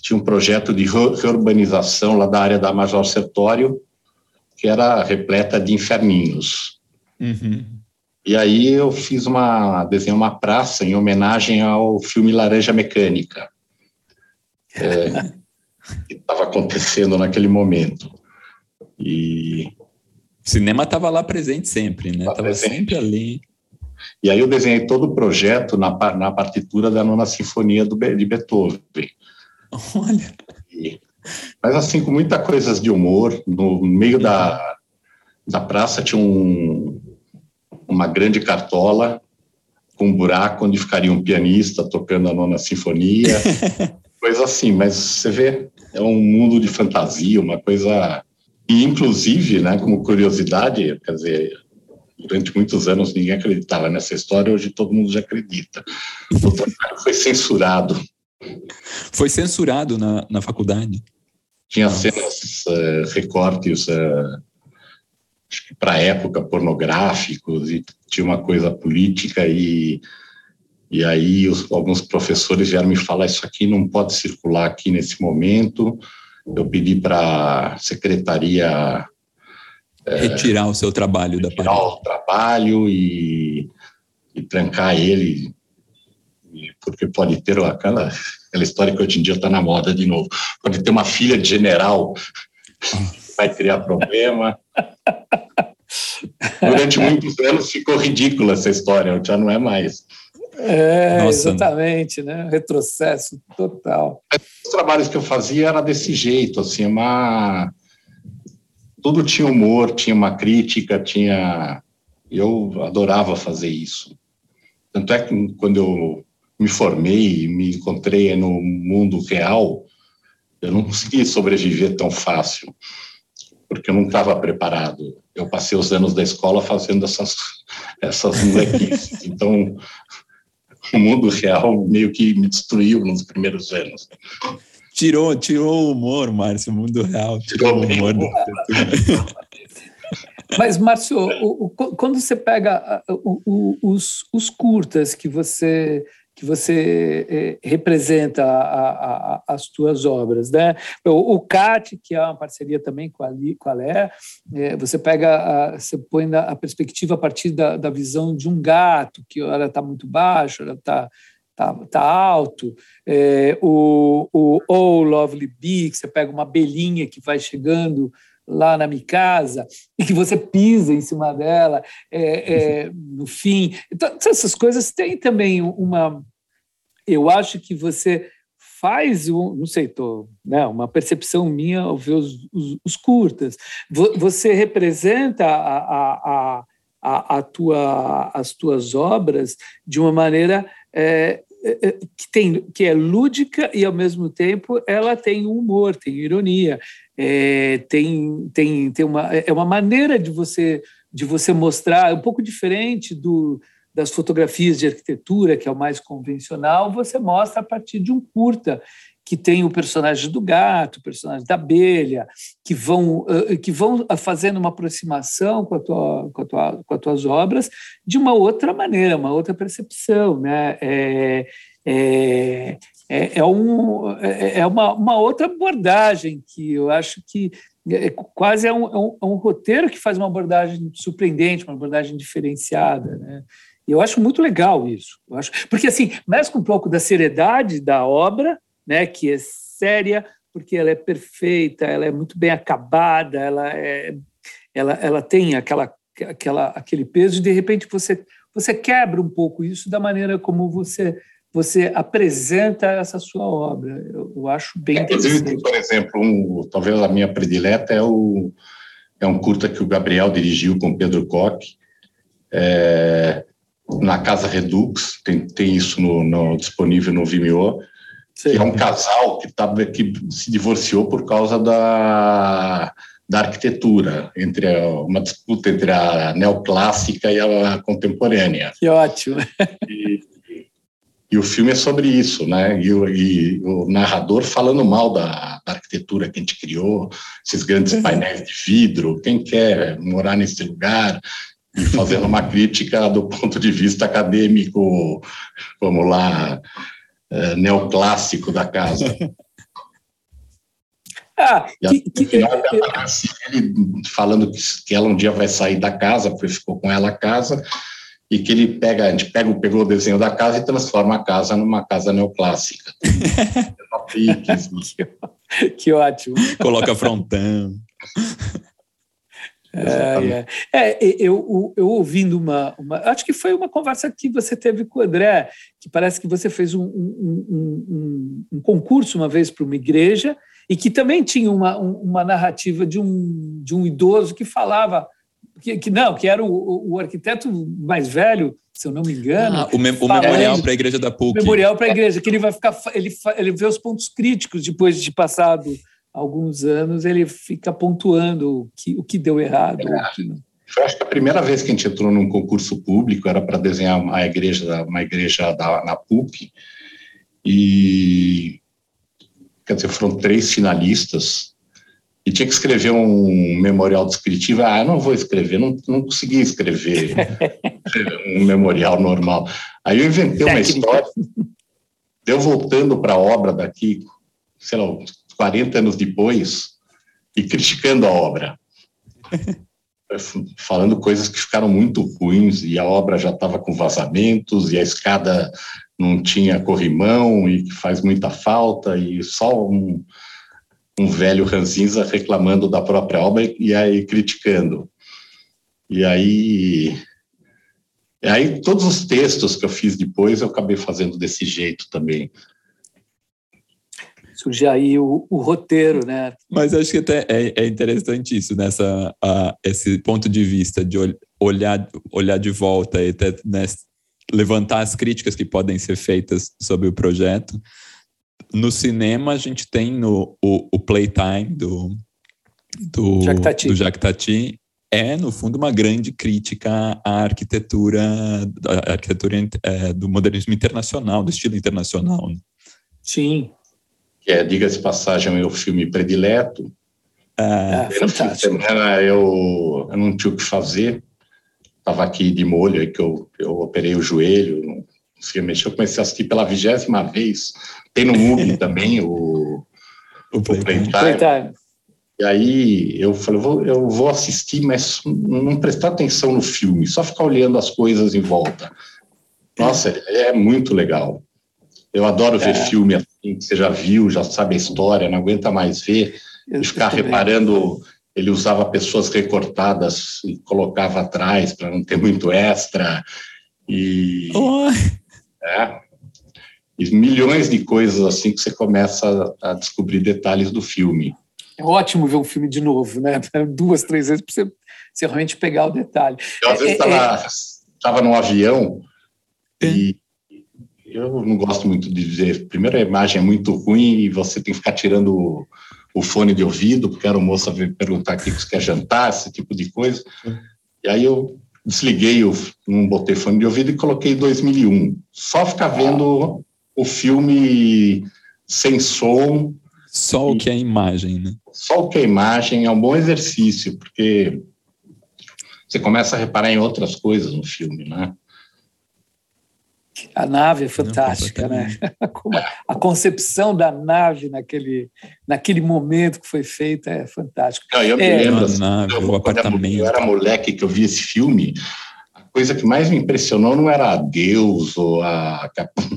tinha um projeto de reurbanização lá da área da Major Sertório, que era repleta de inferninhos. Uhum. E aí eu fiz uma desenhei uma praça em homenagem ao filme Laranja Mecânica, <laughs> é, que estava acontecendo naquele momento. E o cinema estava lá presente sempre, né? Estava sempre ali. E aí eu desenhei todo o projeto na, na partitura da nona sinfonia do, de Beethoven. Olha. E, mas assim, com muita coisas de humor, no meio da, da praça tinha um, uma grande cartola com um buraco onde ficaria um pianista tocando a nona sinfonia, <laughs> coisa assim, mas você vê, é um mundo de fantasia, uma coisa... E, inclusive, né, como curiosidade, quer dizer, durante muitos anos ninguém acreditava nessa história, hoje todo mundo já acredita. O trabalho foi censurado. Foi censurado na, na faculdade? Tinha cenas, uh, recortes, uh, acho que para a época, pornográficos, e tinha uma coisa política, e, e aí os, alguns professores vieram me falar: isso aqui não pode circular aqui nesse momento. Eu pedi para a secretaria é, retirar o seu trabalho da parede. Retirar o trabalho e, e trancar ele, porque pode ter aquela, aquela história que hoje em dia está na moda de novo. Pode ter uma filha de general, vai criar problema. Durante muitos anos ficou ridícula essa história, já não é mais. É, Nossa. exatamente, né? Retrocesso total. Os trabalhos que eu fazia era desse jeito, assim, uma tudo tinha humor, tinha uma crítica, tinha. Eu adorava fazer isso. Tanto é que quando eu me formei, me encontrei no mundo real, eu não consegui sobreviver tão fácil, porque eu não estava preparado. Eu passei os anos da escola fazendo essas, essas molequices. <laughs> Então, o mundo real meio que me destruiu nos primeiros anos. Tirou, tirou o humor, Márcio, o mundo real, tirou o humor. <laughs> Mas, Márcio, o, o, quando você pega o, os, os curtas que você que você eh, representa a, a, a, as tuas obras, né? O, o, CAT, que é uma parceria também com a, com a Lé, eh, você pega, você põe a perspectiva a partir da, da visão de um gato, que ela está muito baixo, ela está tá, tá alto. É, o, o Oh Lovely Bee, que você pega uma abelhinha que vai chegando lá na minha casa <laughs> e que você pisa em cima dela é, é, <laughs> no fim. Então, essas coisas têm também uma. Eu acho que você faz, um, não sei, tô, né, uma percepção minha ao ver os, os, os curtas. Você representa a, a, a, a, tua, as tuas obras de uma maneira é, que, tem, que é lúdica e, ao mesmo tempo, ela tem humor, tem ironia, é, tem, tem, tem uma, é uma maneira de você, de você mostrar, um pouco diferente do, das fotografias de arquitetura, que é o mais convencional, você mostra a partir de um curta que tem o personagem do gato, o personagem da abelha, que vão, que vão fazendo uma aproximação com, a tua, com, a tua, com as tuas obras de uma outra maneira, uma outra percepção. Né? É, é, é, é, um, é, é uma, uma outra abordagem que eu acho que é, quase é um, é um, é um roteiro que faz uma abordagem surpreendente, uma abordagem diferenciada. Né? E eu acho muito legal isso. Eu acho, porque, assim, mescla um pouco da seriedade da obra, né, que é séria, porque ela é perfeita, ela é muito bem acabada, ela, é, ela, ela tem aquela, aquela, aquele peso, e de repente você, você quebra um pouco isso da maneira como você, você apresenta essa sua obra. Eu, eu acho bem é, interessante. Por exemplo, um, talvez a minha predileta é, o, é um curta que o Gabriel dirigiu com Pedro Koch, é, na Casa Redux, tem, tem isso no, no disponível no Vimeo, Sim. que é um casal que, tá, que se divorciou por causa da, da arquitetura, entre a, uma disputa entre a neoclássica e a contemporânea. Que ótimo! <laughs> E, e o filme é sobre isso, né? E, e o narrador falando mal da, da, arquitetura que a gente criou, esses grandes uhum. painéis de vidro, quem quer morar nesse lugar, e fazendo uma <laughs> crítica do ponto de vista acadêmico, vamos lá, é, neoclássico da casa. <laughs> Ah, que, que, aparece ele falando que, que ela um dia vai sair da casa, porque ficou com ela a casa, e que ele pega, a gente pega, pegou o desenho da casa e transforma a casa numa casa neoclássica. <laughs> que, que ótimo. Coloca frontão. <laughs> É, é. eu, eu ouvindo uma, uma, Acho que foi uma conversa que você teve com o André, que parece que você fez um, um, um, um concurso uma vez para uma igreja e que também tinha uma, uma narrativa de um, de um idoso que falava que, que não, que era o, o arquiteto mais velho, se eu não me engano. Ah, o, me, o memorial para a igreja da PUC. O memorial para a igreja, que ele vai ficar. Ele, ele vê os pontos críticos depois de passado alguns anos, ele fica pontuando o que, o que deu errado. É. Que Foi acho que a primeira vez que a gente entrou num concurso público era para desenhar uma igreja, uma igreja da, na PUC. E quer dizer, foram três finalistas e tinha que escrever um memorial descritivo. Ah, eu não vou escrever, não, não consegui escrever <laughs> um memorial normal. Aí eu inventei uma história, deu voltando para a obra daqui, sei lá, 40 anos depois, e criticando a obra. <laughs> Falando coisas que ficaram muito ruins, e a obra já estava com vazamentos, e a escada não tinha corrimão, e faz muita falta, e só um, um velho ranzinza reclamando da própria obra e aí criticando. E aí, e aí todos os textos que eu fiz depois eu acabei fazendo desse jeito também. Surge aí o, o roteiro, né? Mas acho que até é, é interessante isso, nessa, a, esse ponto de vista de olhar, olhar de volta e até né, levantar as críticas que podem ser feitas sobre o projeto no cinema, a gente tem no, o, o Playtime do, do Jacques Tati. do Jacques Tati. É, no fundo, uma grande crítica à arquitetura, à arquitetura é, do modernismo internacional, do estilo internacional. Né? Sim. Que é, diga-se passagem, é o meu filme predileto. É, é fantástico. Semana eu, eu não tinha o que fazer, estava aqui de molho, aí que eu, eu operei o joelho, não conseguia mexer, eu comecei a assistir pela vigésima vez tem no MUBI <laughs> também o, o, Playtime. Playtime. E aí eu falei, eu vou, eu vou assistir, mas não prestar atenção no filme, só ficar olhando as coisas em volta. Nossa, é muito legal. Eu adoro ver é. filme assim, que você já viu, já sabe a história, não aguenta mais ver, e ficar reparando. Ele usava pessoas recortadas e colocava atrás para não ter muito extra. E. Oh. É, e milhões de coisas assim que você começa a descobrir detalhes do filme. É ótimo ver um filme de novo, né? <laughs> Duas, três vezes para você, você, realmente pegar o detalhe. Eu, às vezes, estava é, é... num avião é. e eu não gosto muito de dizer. Primeiro, a imagem é muito ruim e você tem que ficar tirando o, o fone de ouvido, porque era o moça vir perguntar o que você quer jantar, esse tipo de coisa. E aí eu desliguei, o, não botei fone de ouvido e coloquei 2001. Só ficar vendo o filme sem som. Só o que é a imagem, né? Só o que é a imagem é um bom exercício, porque você começa a reparar em outras coisas no filme, né? A nave é fantástica, Não, né? <laughs> a concepção da nave naquele, naquele momento que foi feita é fantástica. Não, eu me é, lembro, assim, nave, eu, o apartamento. eu era moleque que eu vi esse filme, coisa que mais me impressionou não era Deus ou a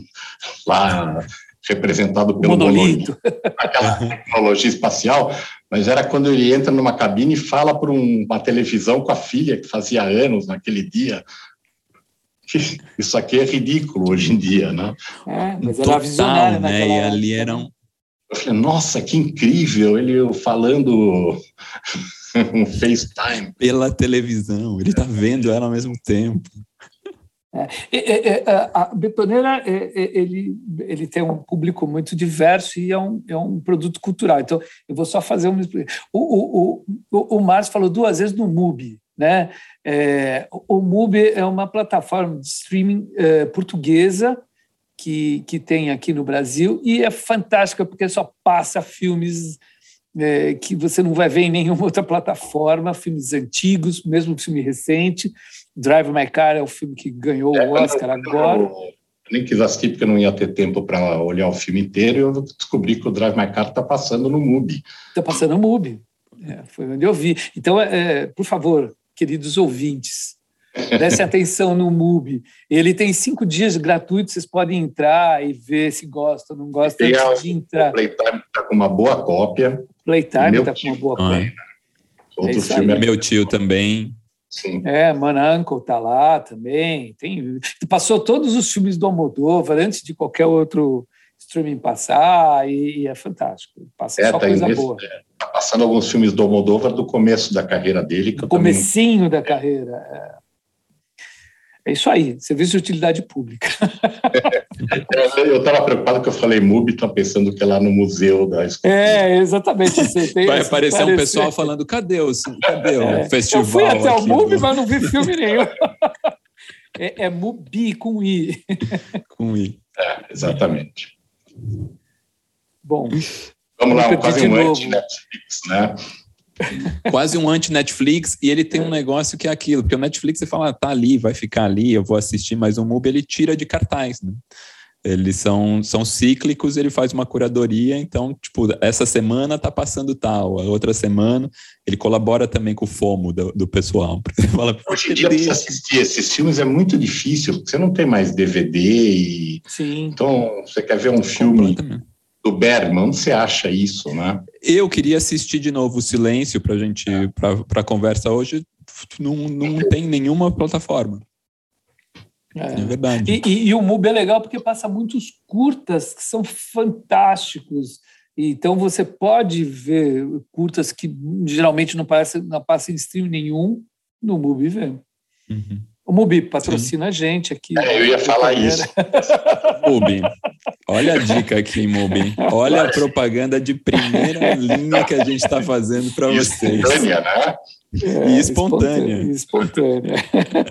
<laughs> lá representado pelo monolito, aquela tecnologia espacial, mas era quando ele entra numa cabine e fala para um, uma televisão com a filha que fazia anos naquele dia. <laughs> Isso aqui é ridículo hoje em dia, né? É, mas era Total, né? E ali eram eu falei, nossa, que incrível, ele falando <laughs> um FaceTime. Pela televisão, ele está vendo ela ao mesmo tempo. É, é, é, a Betoneira ele, ele tem um público muito diverso e é um, é um produto cultural. Então, eu vou só fazer um. O, o, o, o Márcio falou duas vezes no MUBI. Né? É, o MUBI é uma plataforma de streaming é, portuguesa que, que tem aqui no Brasil e é fantástica porque só passa filmes é, que você não vai ver em nenhuma <laughs> outra plataforma, filmes antigos, mesmo filme recente. Drive My Car é o filme que ganhou é, o Oscar agora. Eu nem quis assistir porque eu não ia ter tempo para olhar o filme inteiro e eu descobri que o Drive My Car está passando no MUBI. Está passando no MUBI. É, foi onde eu vi. Então, é, por favor, queridos ouvintes, Prestem atenção no MUBI. Ele tem cinco dias gratuitos, vocês podem entrar e ver se gostam, não gostam antes de entrar. O Playtime está com uma boa cópia. Playtime está com uma boa cópia. Outro é filme é meu tio também. Sim. É, Mananco tá lá também. Tem, passou todos os filmes do Almodóvar antes de qualquer outro streaming passar e, e é fantástico. Passa é, só tá coisa nesse, boa. É, tá passando alguns filmes do Almodóvar do começo da carreira dele. Que comecinho também... da carreira. É. É isso aí, serviço de utilidade pública. eu estava preocupado que eu falei MUBI, estou pensando que é lá no museu da escola. É, exatamente. Vai aparecer um pessoal falando, cadê o, cadê o é. festival? Eu fui até o MUBI, do... mas não vi filme nenhum. <laughs> é, é MUBI com I. Com I. É, exatamente. Bom. Vamos lá, quase um anti-Netflix, né? <laughs> Quase um anti-Netflix, e ele tem um negócio que é aquilo, porque o Netflix você fala, ah, tá ali, vai ficar ali, eu vou assistir, mas o MUBI ele tira de cartaz, né? Eles são, são cíclicos, ele faz uma curadoria, então, tipo, essa semana tá passando tal, a outra semana ele colabora também com o FOMO do, do pessoal. <laughs> Fala, Hoje em dia, você assistir esses filmes é muito difícil, porque você não tem mais DVD e... Sim. Então, você quer ver um filme do Bergman, onde você acha isso, né? Eu queria assistir de novo o Silêncio para gente, é. para a conversa hoje, não, não tem nenhuma plataforma. É, é verdade. E, e, e, o MUB é legal porque passa muitos curtas que são fantásticos. Então você pode ver curtas que geralmente não, parece, não passam em stream nenhum no MUB e ver. Uhum. O Mubi patrocina Sim. a gente aqui. É, eu ia falar isso. <laughs> Mubi, olha a dica aqui, Mubi. Olha a propaganda de primeira <laughs> linha que a gente está fazendo para vocês. Espontânea, né? É, e espontânea. Espontânea.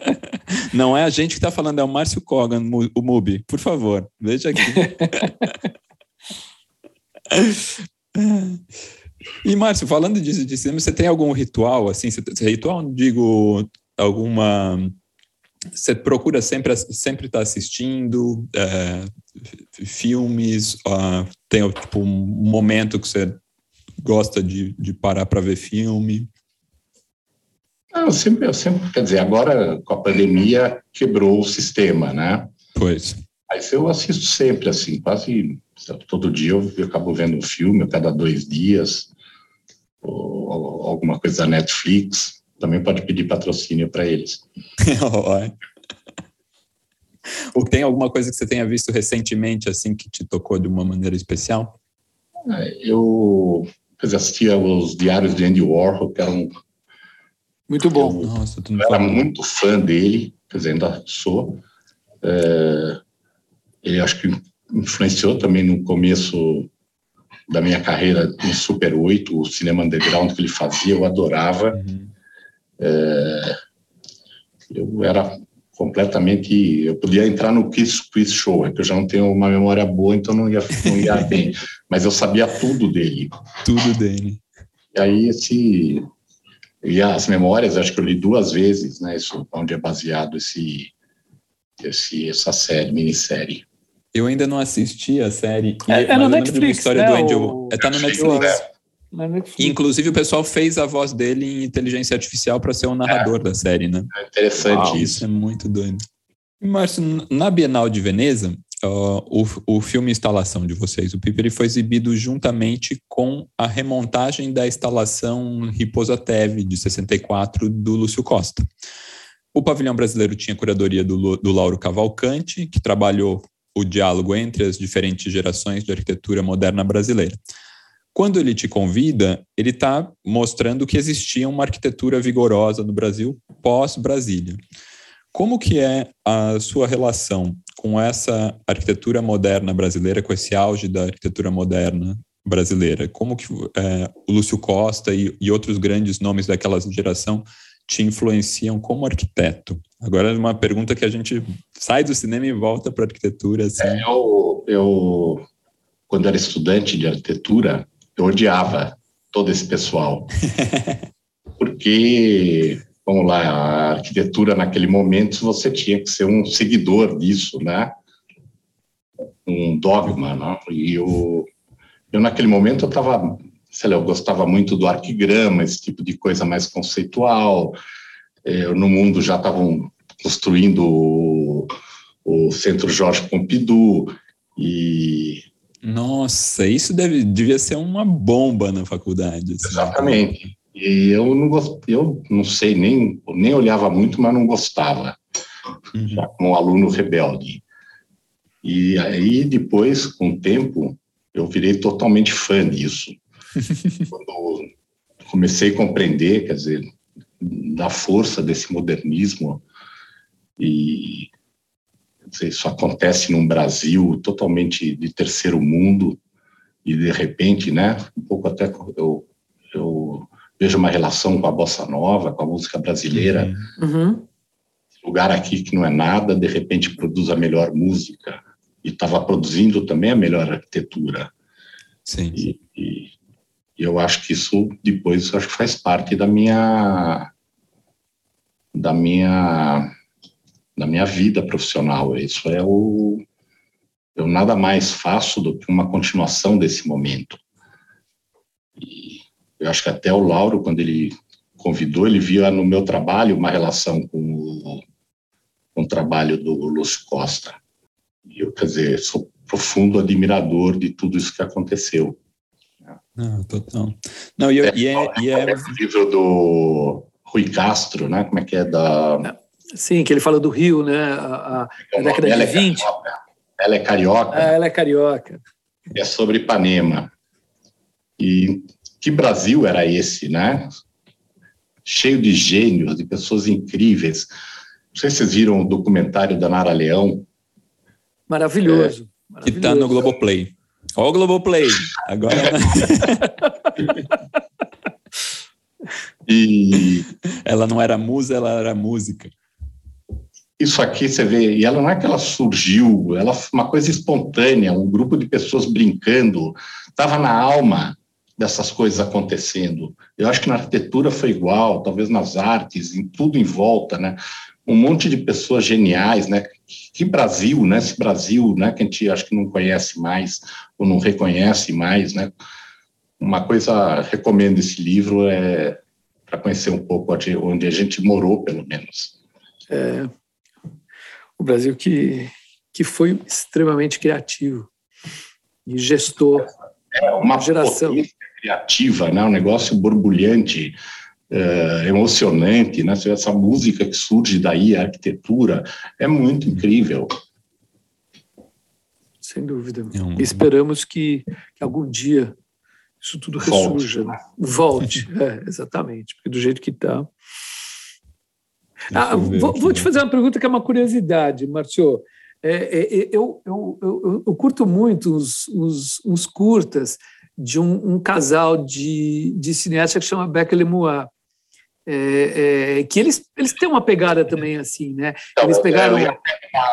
<laughs> Não é a gente que está falando, é o Márcio Kogan, o Mubi. Por favor, veja aqui. E, Márcio, falando disso de cinema, você tem algum ritual, assim, você, ritual, digo, alguma você procura sempre sempre estar tá assistindo é, filmes uh, tem tipo, um momento que você gosta de, de parar para ver filme? Eu sempre eu sempre quer dizer agora com a pandemia quebrou o sistema né? Pois. Mas eu assisto sempre assim quase todo dia eu, eu acabo vendo um filme a cada dois dias ou, ou alguma coisa da Netflix também pode pedir patrocínio para eles. <laughs> Ou tem alguma coisa que você tenha visto recentemente assim que te tocou de uma maneira especial? É, eu assistia os diários de Andy Warhol, que eram muito bom. Eu, Nossa, eu era muito fã dele, quer dizer, ainda sou. É, ele acho que influenciou também no começo da minha carreira no Super 8, o cinema underground que ele fazia, eu adorava. Uhum. É, eu era completamente. Eu podia entrar no quiz, quiz show, é que eu já não tenho uma memória boa, então não ia, não ia bem. <laughs> Mas eu sabia tudo dele. Tudo dele. E aí, esse. E as memórias, acho que eu li duas vezes, né? Isso, onde é baseado esse, esse, essa série, minissérie. Eu ainda não assisti a série. É, é no Netflix, história né? do Andy, o... É, tá no Netflix. É. Inclusive, o pessoal fez a voz dele em inteligência artificial para ser o narrador é. da série, né? É interessante Uau, isso. é muito doido. Márcio, na Bienal de Veneza, uh, o, o filme Instalação de vocês, o Piper, foi exibido juntamente com a remontagem da instalação Riposa Teve, de 64, do Lúcio Costa. O pavilhão brasileiro tinha curadoria do, do Lauro Cavalcante, que trabalhou o diálogo entre as diferentes gerações de arquitetura moderna brasileira. Quando ele te convida, ele está mostrando que existia uma arquitetura vigorosa no Brasil pós-Brasília. Como que é a sua relação com essa arquitetura moderna brasileira, com esse auge da arquitetura moderna brasileira? Como que é, o Lúcio Costa e, e, outros grandes nomes daquela geração te influenciam como arquiteto? Agora é uma pergunta que a gente sai do cinema e volta para a arquitetura. Assim. É, eu, eu, quando era estudante de arquitetura, eu odiava todo esse pessoal. <laughs> Porque, vamos lá, a arquitetura naquele momento você tinha que ser um seguidor disso, né? Um dogma, né? E eu, eu naquele momento eu estava, sei lá, eu gostava muito do arquigrama, esse tipo de coisa mais conceitual. Eu, no mundo já estavam construindo o, o Centro Jorge Pompidou e nossa, isso deve, devia ser uma bomba na faculdade. Assim. Exatamente. E eu não gost... eu não sei, nem, nem olhava muito, mas não gostava, uhum. já como aluno rebelde. E aí, depois, com o tempo, eu virei totalmente fã disso. <laughs> Quando comecei a compreender, quer dizer, da força desse modernismo e isso acontece num Brasil totalmente de terceiro mundo e de repente, né, um pouco até eu, eu vejo uma relação com a bossa nova, com a música brasileira, uhum. lugar aqui que não é nada, de repente produz a melhor música e estava produzindo também a melhor arquitetura. Sim. E, e, eu acho que isso depois acho que faz parte da minha da minha da minha vida profissional. Isso é o eu nada mais faço do que uma continuação desse momento. E eu acho que até o Lauro, quando ele convidou, ele via no meu trabalho uma relação com o, com o trabalho do Lúcio Costa. E eu, quer dizer, sou profundo admirador de tudo isso que aconteceu. Não, total. Não, e, é, e é, e é... O livro do Rui Castro, né? Como é que é da... Sim, que ele fala do Rio, né? A, a, a década ela de 20. É ela é carioca. Ah, ela é carioca. É sobre Ipanema. E que Brasil era esse, né? Cheio de gênios, de pessoas incríveis. Não sei se vocês viram o documentário da Nara Leão. Maravilhoso. É, que está no Globoplay. Ó o Globoplay. Agora. <laughs> e... Ela não era musa, ela era música. Isso aqui você vê, e ela não é que ela surgiu, ela foi uma coisa espontânea, um grupo de pessoas brincando, estava na alma dessas coisas acontecendo. Eu acho que na arquitetura foi igual, talvez nas artes, em tudo em volta, né? Um monte de pessoas geniais, né? Que Brasil, né? Esse Brasil, né? Que a gente acho que não conhece mais ou não reconhece mais, né? Uma coisa, recomendo esse livro é para conhecer um pouco onde a gente morou, pelo menos. É, o Brasil que que foi extremamente criativo e gestor é uma geração criativa, né? um negócio borbulhante, uh, emocionante, né? essa música que surge daí, a arquitetura, é muito incrível. Sem dúvida. É um... Esperamos que, que, algum dia isso tudo ressurja, Volte, né? Volte. <laughs> é, exatamente, porque do jeito que está. Ah, vou, vou, te fazer uma pergunta que é uma curiosidade, Marcio. É, é, é eu, eu, eu, eu, curto muito os, os, os curtas de um, um casal de, de cineastas que chama Becker Lemoir. É, é, que eles, eles têm uma pegada também assim, né? Então, eles pegaram. Eu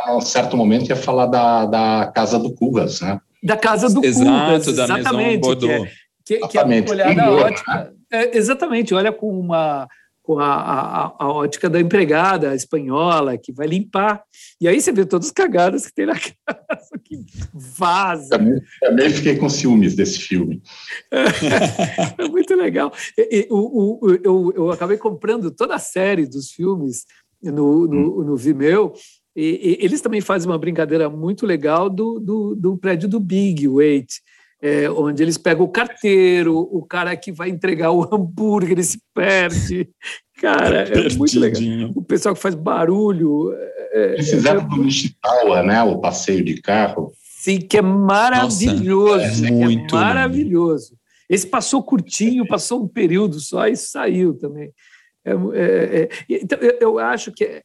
num certo momento, ia falar da, da Casa do Cubas, né? Da Casa do Exato, Cubas, da exatamente. Que é, que, que é uma olhada ótima. É, exatamente, olha com uma com a, a, a, ótica da empregada espanhola que vai limpar. E aí você vê todas as cagadas que tem na <laughs> casa, que vaza. Também, também fiquei com ciúmes desse filme. <laughs> É, muito legal. E, o, o, eu, eu acabei comprando toda a série dos filmes no, no, hum. no Vimeo, e, e, eles também fazem uma brincadeira muito legal do, do, do prédio do Big Wait, é, onde eles pegam o carteiro, o cara que vai entregar o <laughs> hambúrguer, ele se perde. Cara, é muito legal. O pessoal que faz barulho. É, eles fizeram é, do Nishikawa, né? O passeio de carro. Sim, que é maravilhoso. Nossa, é, muito é maravilhoso. Esse passou curtinho, passou um período só e saiu também. É, é, é, então, eu acho que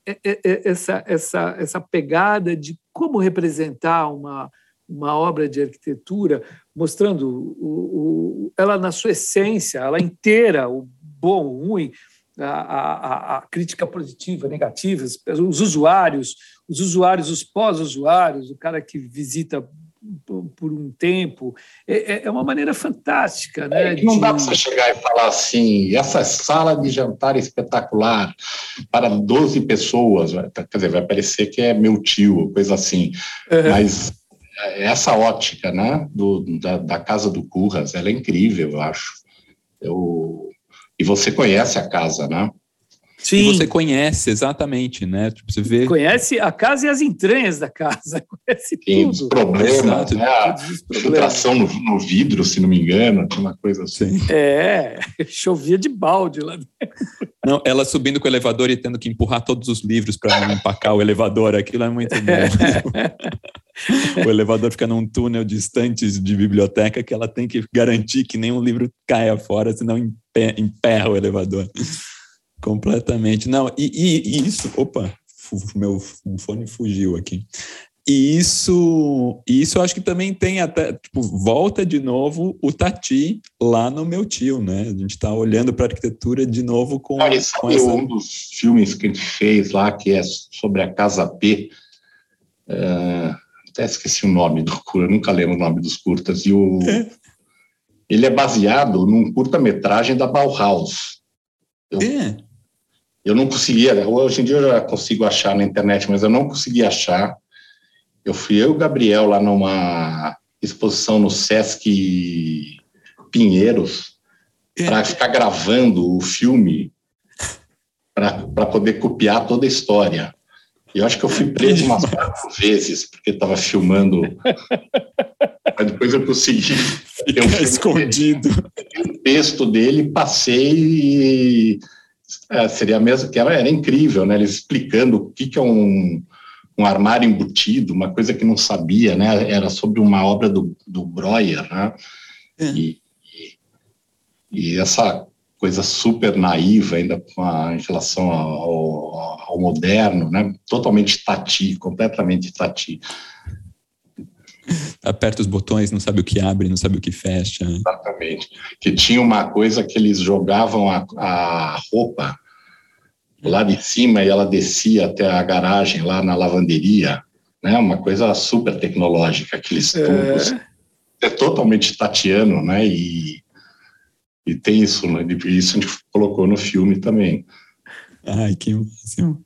essa, essa, essa pegada de como representar uma, uma obra de arquitetura, mostrando o, o, ela na sua essência, ela inteira, o bom, o ruim, a, a, a, crítica positiva, negativa, os usuários, os usuários, os pós-usuários, o cara que visita por um tempo, é, é, é uma maneira fantástica. Né, é, não de... dá para você chegar e falar assim, essa sala de jantar espetacular para 12 pessoas, quer dizer, vai parecer que é meu tio, coisa assim, uhum. mas essa ótica, né, do, da, da, casa do Curras, ela é incrível, eu acho. Eu, e você conhece a casa, né? Sim. E você conhece exatamente, né? Tipo, você vê... Conhece a casa e as entranhas da casa, <laughs> conhece Sim, tudo. Os problemas, né? A filtração no, no, vidro, se não me engano, uma coisa assim. É, <laughs> chovia de balde lá dentro. Não, ela subindo com o elevador e tendo que empurrar todos os livros para não empacar o elevador, aquilo é muito bom. <laughs> <laughs> o elevador fica num túnel distante de biblioteca que ela tem que garantir que nenhum livro caia fora, senão emperra o elevador. <laughs> Completamente. Não, e, e, e isso. Opa, meu fone fugiu aqui. E isso, isso eu acho que também tem até, tipo, volta de novo o Tati lá no meu tio, né? A gente está olhando para a arquitetura de novo com, ah, esse com essa... um dos filmes que a gente fez lá, que é sobre a Casa P. Uh, até esqueci o nome do curta, nunca lembro o nome dos curtas. E o, é. <laughs> ele é baseado num curta-metragem da Bauhaus. Eu, é. eu não conseguia, hoje em dia eu já consigo achar na internet, mas eu não conseguia achar eu fui eu e o Gabriel lá numa exposição no Sesc Pinheiros para ficar gravando o filme para poder copiar toda a história. E eu acho que eu fui preso umas <laughs> quatro vezes porque estava filmando. Mas depois eu consegui. <laughs> Ficar um escondido. O texto dele, passei e é, seria mesmo que era, era incrível, né? Eles explicando o que, que é um um armário embutido, uma coisa que não sabia, né? Era sobre uma obra do, do Breuer, né? É. E, e, e, essa coisa super naiva ainda a, em relação ao, ao, moderno, né? Totalmente tati, completamente tati. Aperta os botões, não sabe o que abre, não sabe o que fecha. Exatamente. Que tinha uma coisa que eles jogavam a, a roupa lá de cima e ela descia até a garagem lá na lavanderia, né? Uma coisa super tecnológica, aqueles é. tubos. É, é totalmente tatiano, né? E, e tem isso, né? Isso a gente colocou no filme também. Ai, que máximo.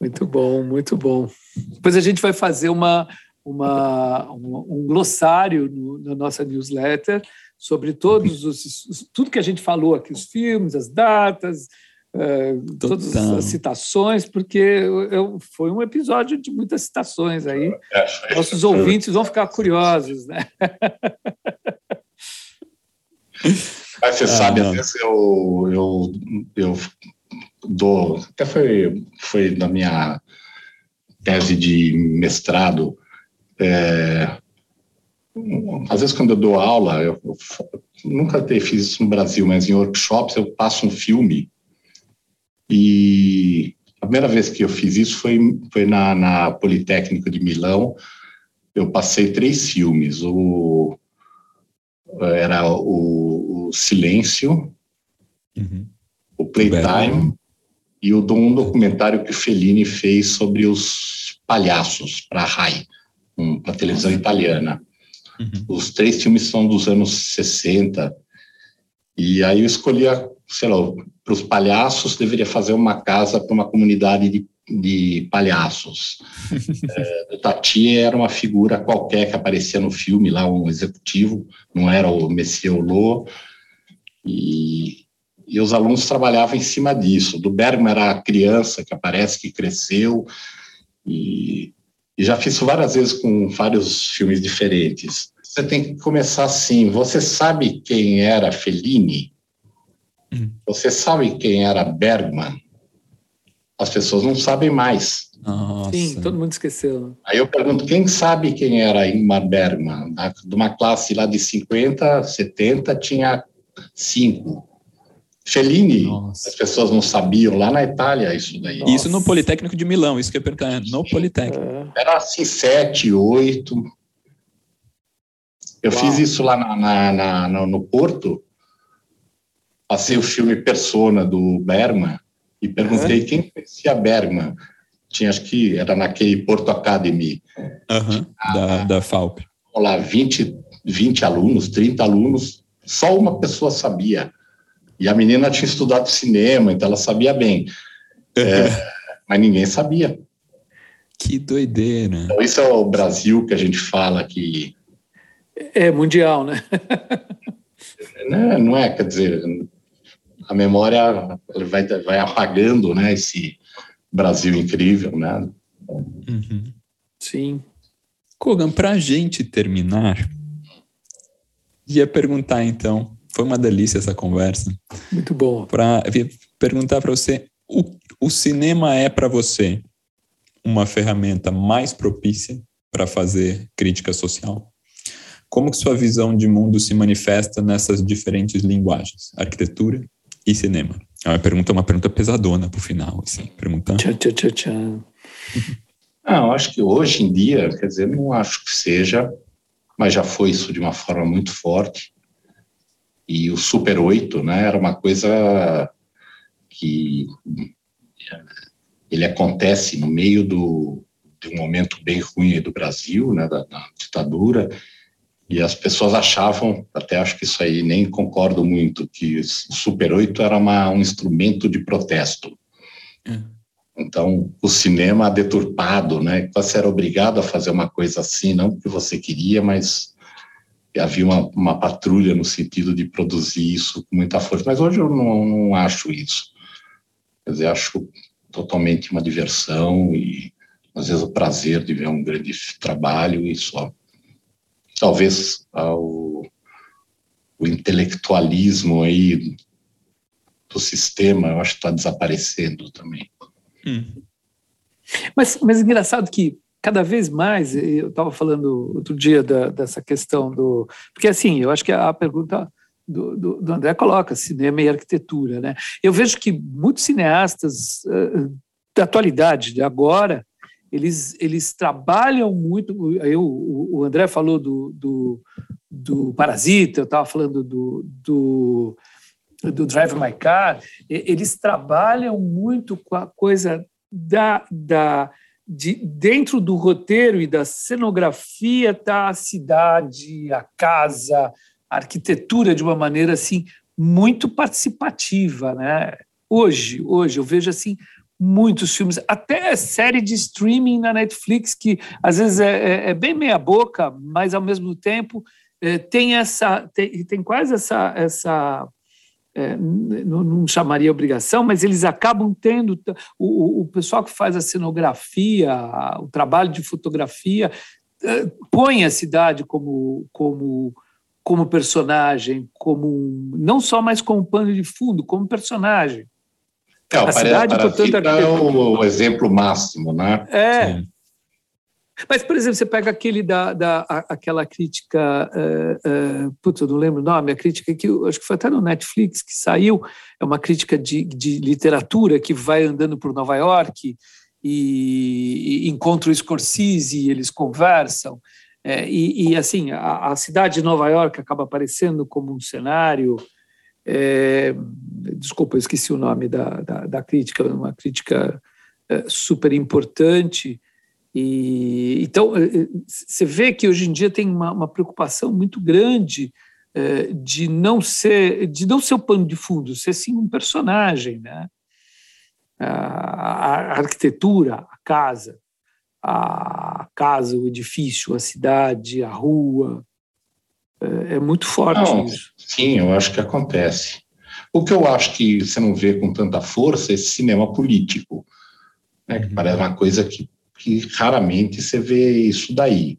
Muito bom, muito bom. Depois a gente vai fazer uma, uma, um, um glossário no, na nossa newsletter sobre todos os tudo que a gente falou aqui, os filmes, as datas, é, todas as citações, porque eu, foi um episódio de muitas citações aí. É, Nossos ouvintes vão ficar curiosos, né? <laughs> Mas você ah, sabe, às vezes eu, eu, eu dou. Até foi, foi na minha tese de mestrado. É, às vezes, quando eu dou aula, eu, eu nunca fiz isso no Brasil, mas em workshops eu passo um filme e a primeira vez que eu fiz isso foi, foi na, na Politécnico de Milão. Eu passei três filmes. O, era o, o Silêncio, uhum. o Playtime e o um documentário que o Fellini fez sobre os palhaços para a RAI, um, para a televisão italiana. Uhum. Os três filmes são dos anos 60. E aí eu escolhi a sei lá, para os palhaços, deveria fazer uma casa para uma comunidade de, de palhaços. <laughs> é, o Tati era uma figura qualquer que aparecia no filme, lá um executivo, não era o Messias Lô, e, e os alunos trabalhavam em cima disso. Do Bergman era a criança que aparece, que cresceu, e, e já fiz várias vezes com vários filmes diferentes. Você tem que começar assim, você sabe quem era Fellini? Hum. Você sabe quem era Bergman? As pessoas não sabem mais. Nossa. Sim, todo mundo esqueceu. Aí eu pergunto, quem sabe quem era Ingmar Bergman? De uma classe lá de 50, 70, tinha cinco. Fellini, Nossa. as pessoas não sabiam, lá na Itália isso daí. Nossa. Isso no Politécnico de Milão, isso que eu ia perguntar, no Politécnico. É. Era assim, sete, oito. Eu Uau. fiz isso lá na, na, na, no Porto, passei o filme Persona do Bergman e perguntei uhum. quem conhecia Bergman. Tinha, acho que era naquele Porto Academy. Uhum. da, da FAUP. Lá, 20, 20 alunos, 30 alunos, só uma pessoa sabia. E a menina tinha estudado cinema, então ela sabia bem. É, mas ninguém sabia. Que doideira. Então, isso é o Brasil que a gente fala que. É mundial, né? <laughs> não, não é, quer dizer, a memória vai, vai apagando, né? Esse Brasil incrível, né? Uhum. Sim. Kogan, para a gente terminar, ia perguntar então, foi uma delícia essa conversa. Muito bom. Para perguntar para você, o, o cinema é para você uma ferramenta mais propícia para fazer crítica social? Como que sua visão de mundo se manifesta nessas diferentes linguagens, arquitetura e cinema? É uma pergunta, uma pergunta pesadona para o final, assim, perguntando. Tchau, tchau, tchau, tchau. <laughs> Ah, eu acho que hoje em dia, quer dizer, não acho que seja, mas já foi isso de uma forma muito forte. E o Super 8, né, era uma coisa que ele acontece no meio do, de um momento bem ruim do Brasil, né, da, da, ditadura, e as pessoas achavam, até acho que isso aí nem concordo muito, que o Super 8 era uma, um instrumento de protesto. É. Então, o cinema deturpado, né, você era obrigado a fazer uma coisa assim, não porque você queria, mas havia uma, uma patrulha no sentido de produzir isso com muita força. Mas hoje eu não, não acho isso. Quer dizer, acho totalmente uma diversão e às vezes o prazer de ver um grande trabalho e só. Talvez o, o intelectualismo aí do sistema, eu acho que está desaparecendo também. Hum. Mas, mas é engraçado que cada vez mais, eu estava falando outro dia da, dessa questão do. Porque, assim, eu acho que a pergunta do, do, do, André coloca cinema e arquitetura. Né? Eu vejo que muitos cineastas uh, da atualidade, de agora, eles, eles trabalham muito. Eu, o, André falou do, do, do Parasita, eu estava falando do, do, do Drive My Car. Eles trabalham muito com a coisa da, da de, dentro do roteiro e da cenografia está a cidade, a casa, a arquitetura de uma maneira assim muito participativa, né? Hoje, hoje eu vejo assim muitos filmes, até série de streaming na Netflix que às vezes é, é, é bem meia boca, mas ao mesmo tempo é, tem essa tem, tem quase essa essa é, não, não, chamaria obrigação, mas eles acabam tendo o, o pessoal que faz a cenografia, o trabalho de fotografia é, põe a cidade como como como personagem, como não só mais como pano de fundo, como personagem. É, a cidade, portanto, é o, o, exemplo máximo, né? É. Sim. Mas, por exemplo, você pega aquele da, da aquela crítica, uh, uh, putz, eu não lembro o nome, a crítica que acho que foi até no Netflix que saiu, é uma crítica de, de literatura que vai andando por Nova York e, e encontra o Scorsese e eles conversam. É, e, e, assim, a, a, cidade de Nova York acaba aparecendo como um cenário. É, desculpa, eu esqueci o nome da, da, da crítica, uma crítica é, super importante. E, então, é, é, você vê que hoje em dia tem uma, uma preocupação muito grande é, de não ser de não ser o pano de fundo, ser sim um personagem, né? A, a arquitetura, a casa, a casa, o edifício, a cidade, a rua. É, é muito forte não, isso. Sim, eu acho que acontece. O que eu acho que você não vê com tanta força é esse cinema político, né, que uhum. parece uma coisa que, que raramente você vê isso daí.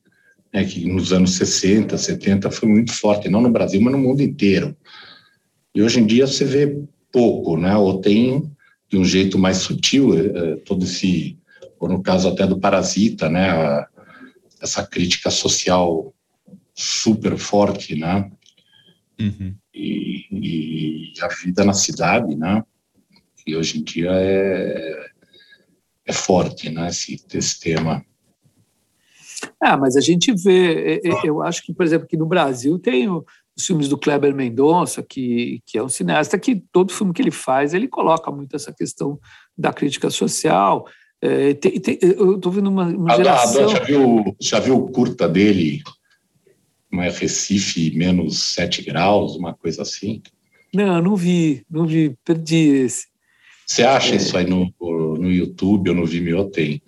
Né, que nos anos 60, 70 foi muito forte, não no Brasil, mas no mundo inteiro. E hoje em dia você vê pouco, né, ou tem de um jeito mais sutil é, todo esse ou no caso até do Parasita, né, essa crítica social super forte, né, uhum. e, e, a vida na cidade, né, que hoje em dia é, é forte, né, esse, esse tema. Ah, mas a gente vê, eu acho que, por exemplo, aqui no Brasil tem os filmes do Kleber Mendonça, que, que é um cineasta que todo filme que ele faz, ele coloca muito essa questão da crítica social, é, tem, tem, eu estou vendo uma, uma geração... já, viu, já viu o curta dele? Uma Recife menos 7 graus, uma coisa assim? Não, não vi, não vi, perdi esse. Você acha é... isso aí no, no YouTube ou no Vimeo? Tem.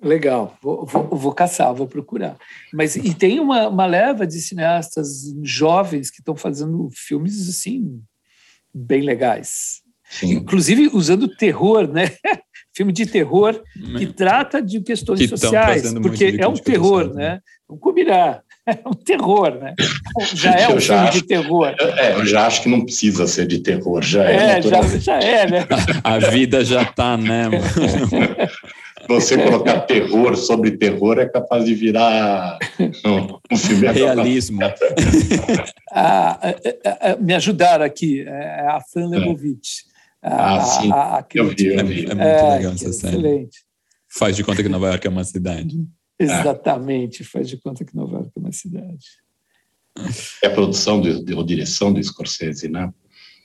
Legal, vou, vou, vou, caçar, vou procurar. Mas e tem uma, uma leva de cineastas jovens que estão fazendo filmes assim bem legais. Sim. Inclusive usando terror, né? <laughs> Filme de terror que trata de questões que sociais, porque é um terror, social, né? Vamos combinar. É <laughs> um terror, né? Já é um eu filme acho, de terror. É, eu já acho que não precisa ser de terror, já é. É, já, já é, né? <laughs> A vida já está, né? <laughs> Você colocar terror sobre terror é capaz de virar um, um filme realismo. ah, me ajudaram aqui, é a Fran Lebovitch. Ah, a, sim. A, a eu vi, eu vi. É, é muito é, legal essa série. Excelente. Faz de conta que Nova York é uma cidade. <laughs> Exatamente, faz de conta que Nova York é uma cidade. É a produção ou direção do Scorsese, né?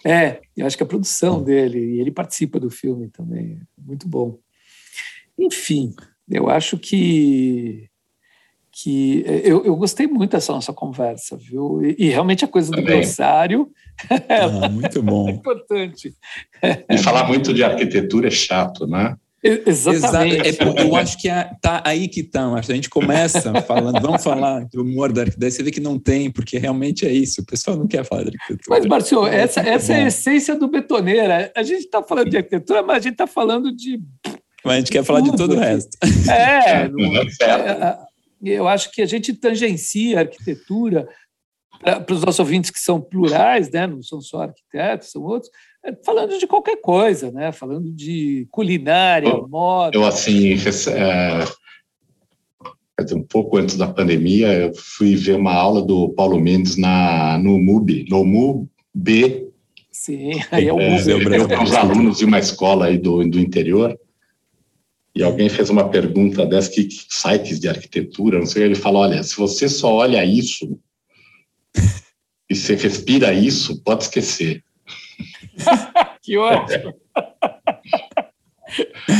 É, eu acho que é a produção dele, e ele participa do filme também, muito bom. Enfim, eu acho que que eu, eu gostei muito dessa nossa conversa, viu? E, e realmente a coisa do Também. glossário ah, muito bom. <laughs> é importante. E falar muito de arquitetura é chato, né? Exatamente. Exato. É, eu acho que é, tá aí que tá, a gente começa falando, vamos falar do humor da arquitetura, você vê que não tem, porque realmente é isso, o pessoal não quer falar de arquitetura. Mas, Marcio, é essa, essa é a essência do betoneira. A gente está falando de arquitetura, mas a gente está falando de. Mas a gente quer falar de todo o resto. <laughs> É, é, eu acho que a gente tangencia a arquitetura para os nossos ouvintes que são plurais, né? não são só arquitetos, são outros, falando de qualquer coisa, né? falando de culinária, eu, moda. Eu, assim, é, um pouco antes da pandemia, eu fui ver uma aula do Paulo Mendes na, no MUB, no MUB. Sim, aí é o MUB. É, eu com os alunos de uma escola aí do, do interior, e alguém fez uma pergunta dessa, que, que sites de arquitetura, não sei, ele falou, olha, se você só olha isso <laughs> e você respira isso, pode esquecer. <laughs> que ótimo! <laughs>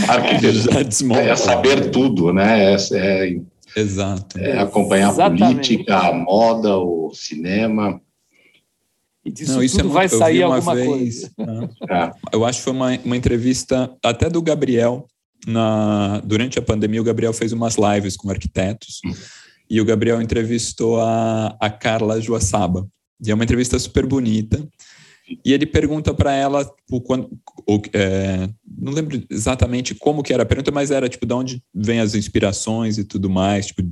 Arquitetura é saber tudo, né? É, é, Exato. É acompanhar Exatamente. a política, a moda, o cinema. E disso Não, isso tudo é vai sair alguma vez, coisa. Né? É. Eu acho que foi uma, uma entrevista até do Gabriel, na, durante a pandemia, o Gabriel fez umas lives com arquitetos hum. e o Gabriel entrevistou a, a Carla Joaçaba. E é uma entrevista super bonita. E ele pergunta para ela, tipo, quando, o, é, não lembro exatamente como que era a pergunta, mas era tipo de onde vem as inspirações e tudo mais, tipo,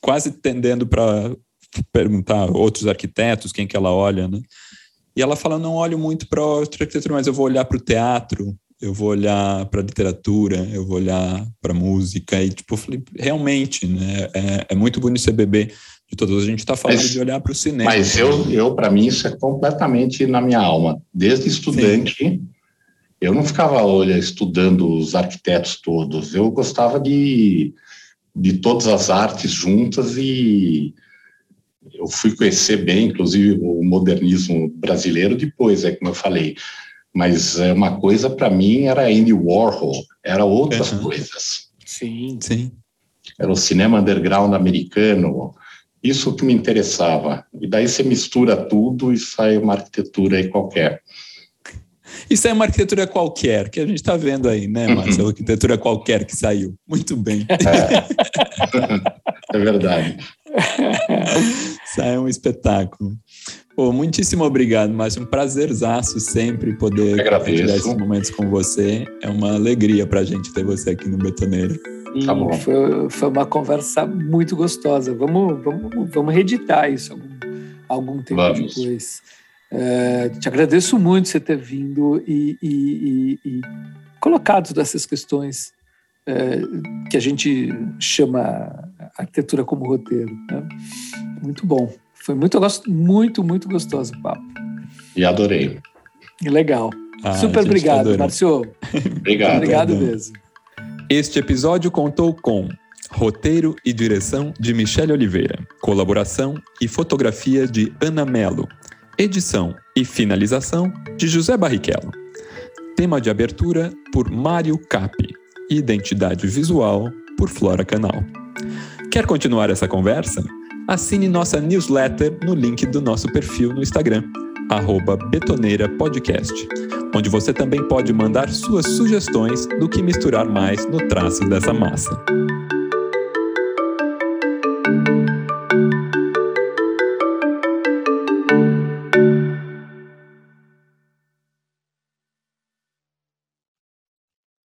quase tendendo para perguntar outros arquitetos, quem que ela olha, né? E ela fala, não olho muito para a arquitetura, mas eu vou olhar para o teatro, eu vou olhar para literatura, eu vou olhar para música e tipo, falei, realmente, né? É, é muito bonito ser bebê de todos. A gente está falando mas, de olhar para o cinema. Mas eu, eu para mim, isso é completamente na minha alma. Desde estudante, Sim. eu não ficava olha, estudando os arquitetos todos. Eu gostava de, de todas as artes juntas e eu fui conhecer bem, inclusive, o modernismo brasileiro depois, é como eu falei mas é uma coisa para mim era Andy Warhol, era outras uhum. coisas. Sim, sim. Era o cinema underground americano, isso que me interessava. E daí você mistura tudo e sai uma arquitetura aí qualquer. Isso é uma arquitetura qualquer, que a gente está vendo aí, né? Uhum. arquitetura qualquer que saiu. Muito bem. É, <laughs> é verdade. <laughs> Sai um espetáculo. Pô, muitíssimo obrigado, Márcio. Um prazerzaço sempre poder compartilhar esses momentos com você. É uma alegria para a gente ter você aqui no Betoneiro. Tá bom. Foi, foi uma conversa muito gostosa. Vamos, vamos, vamos reeditar isso algum, algum tempo vamos. depois. É, te agradeço muito você ter vindo e, e, e, e colocado todas essas questões é, que a gente chama arquitetura como roteiro. Né? Muito bom. Foi muito, muito, muito gostoso o papo. E adorei. Legal. Ah, Super obrigado, Marcio. <laughs> obrigado. Obrigado mesmo. Este episódio contou com roteiro e direção de Michele Oliveira, colaboração e fotografia de Ana Melo, edição e finalização de José Barrichello. Tema de abertura por Mário Capi. Identidade visual por Flora Canal. Quer continuar essa conversa? Assine nossa newsletter no link do nosso perfil no Instagram, betoneirapodcast, onde você também pode mandar suas sugestões do que misturar mais no traço dessa massa.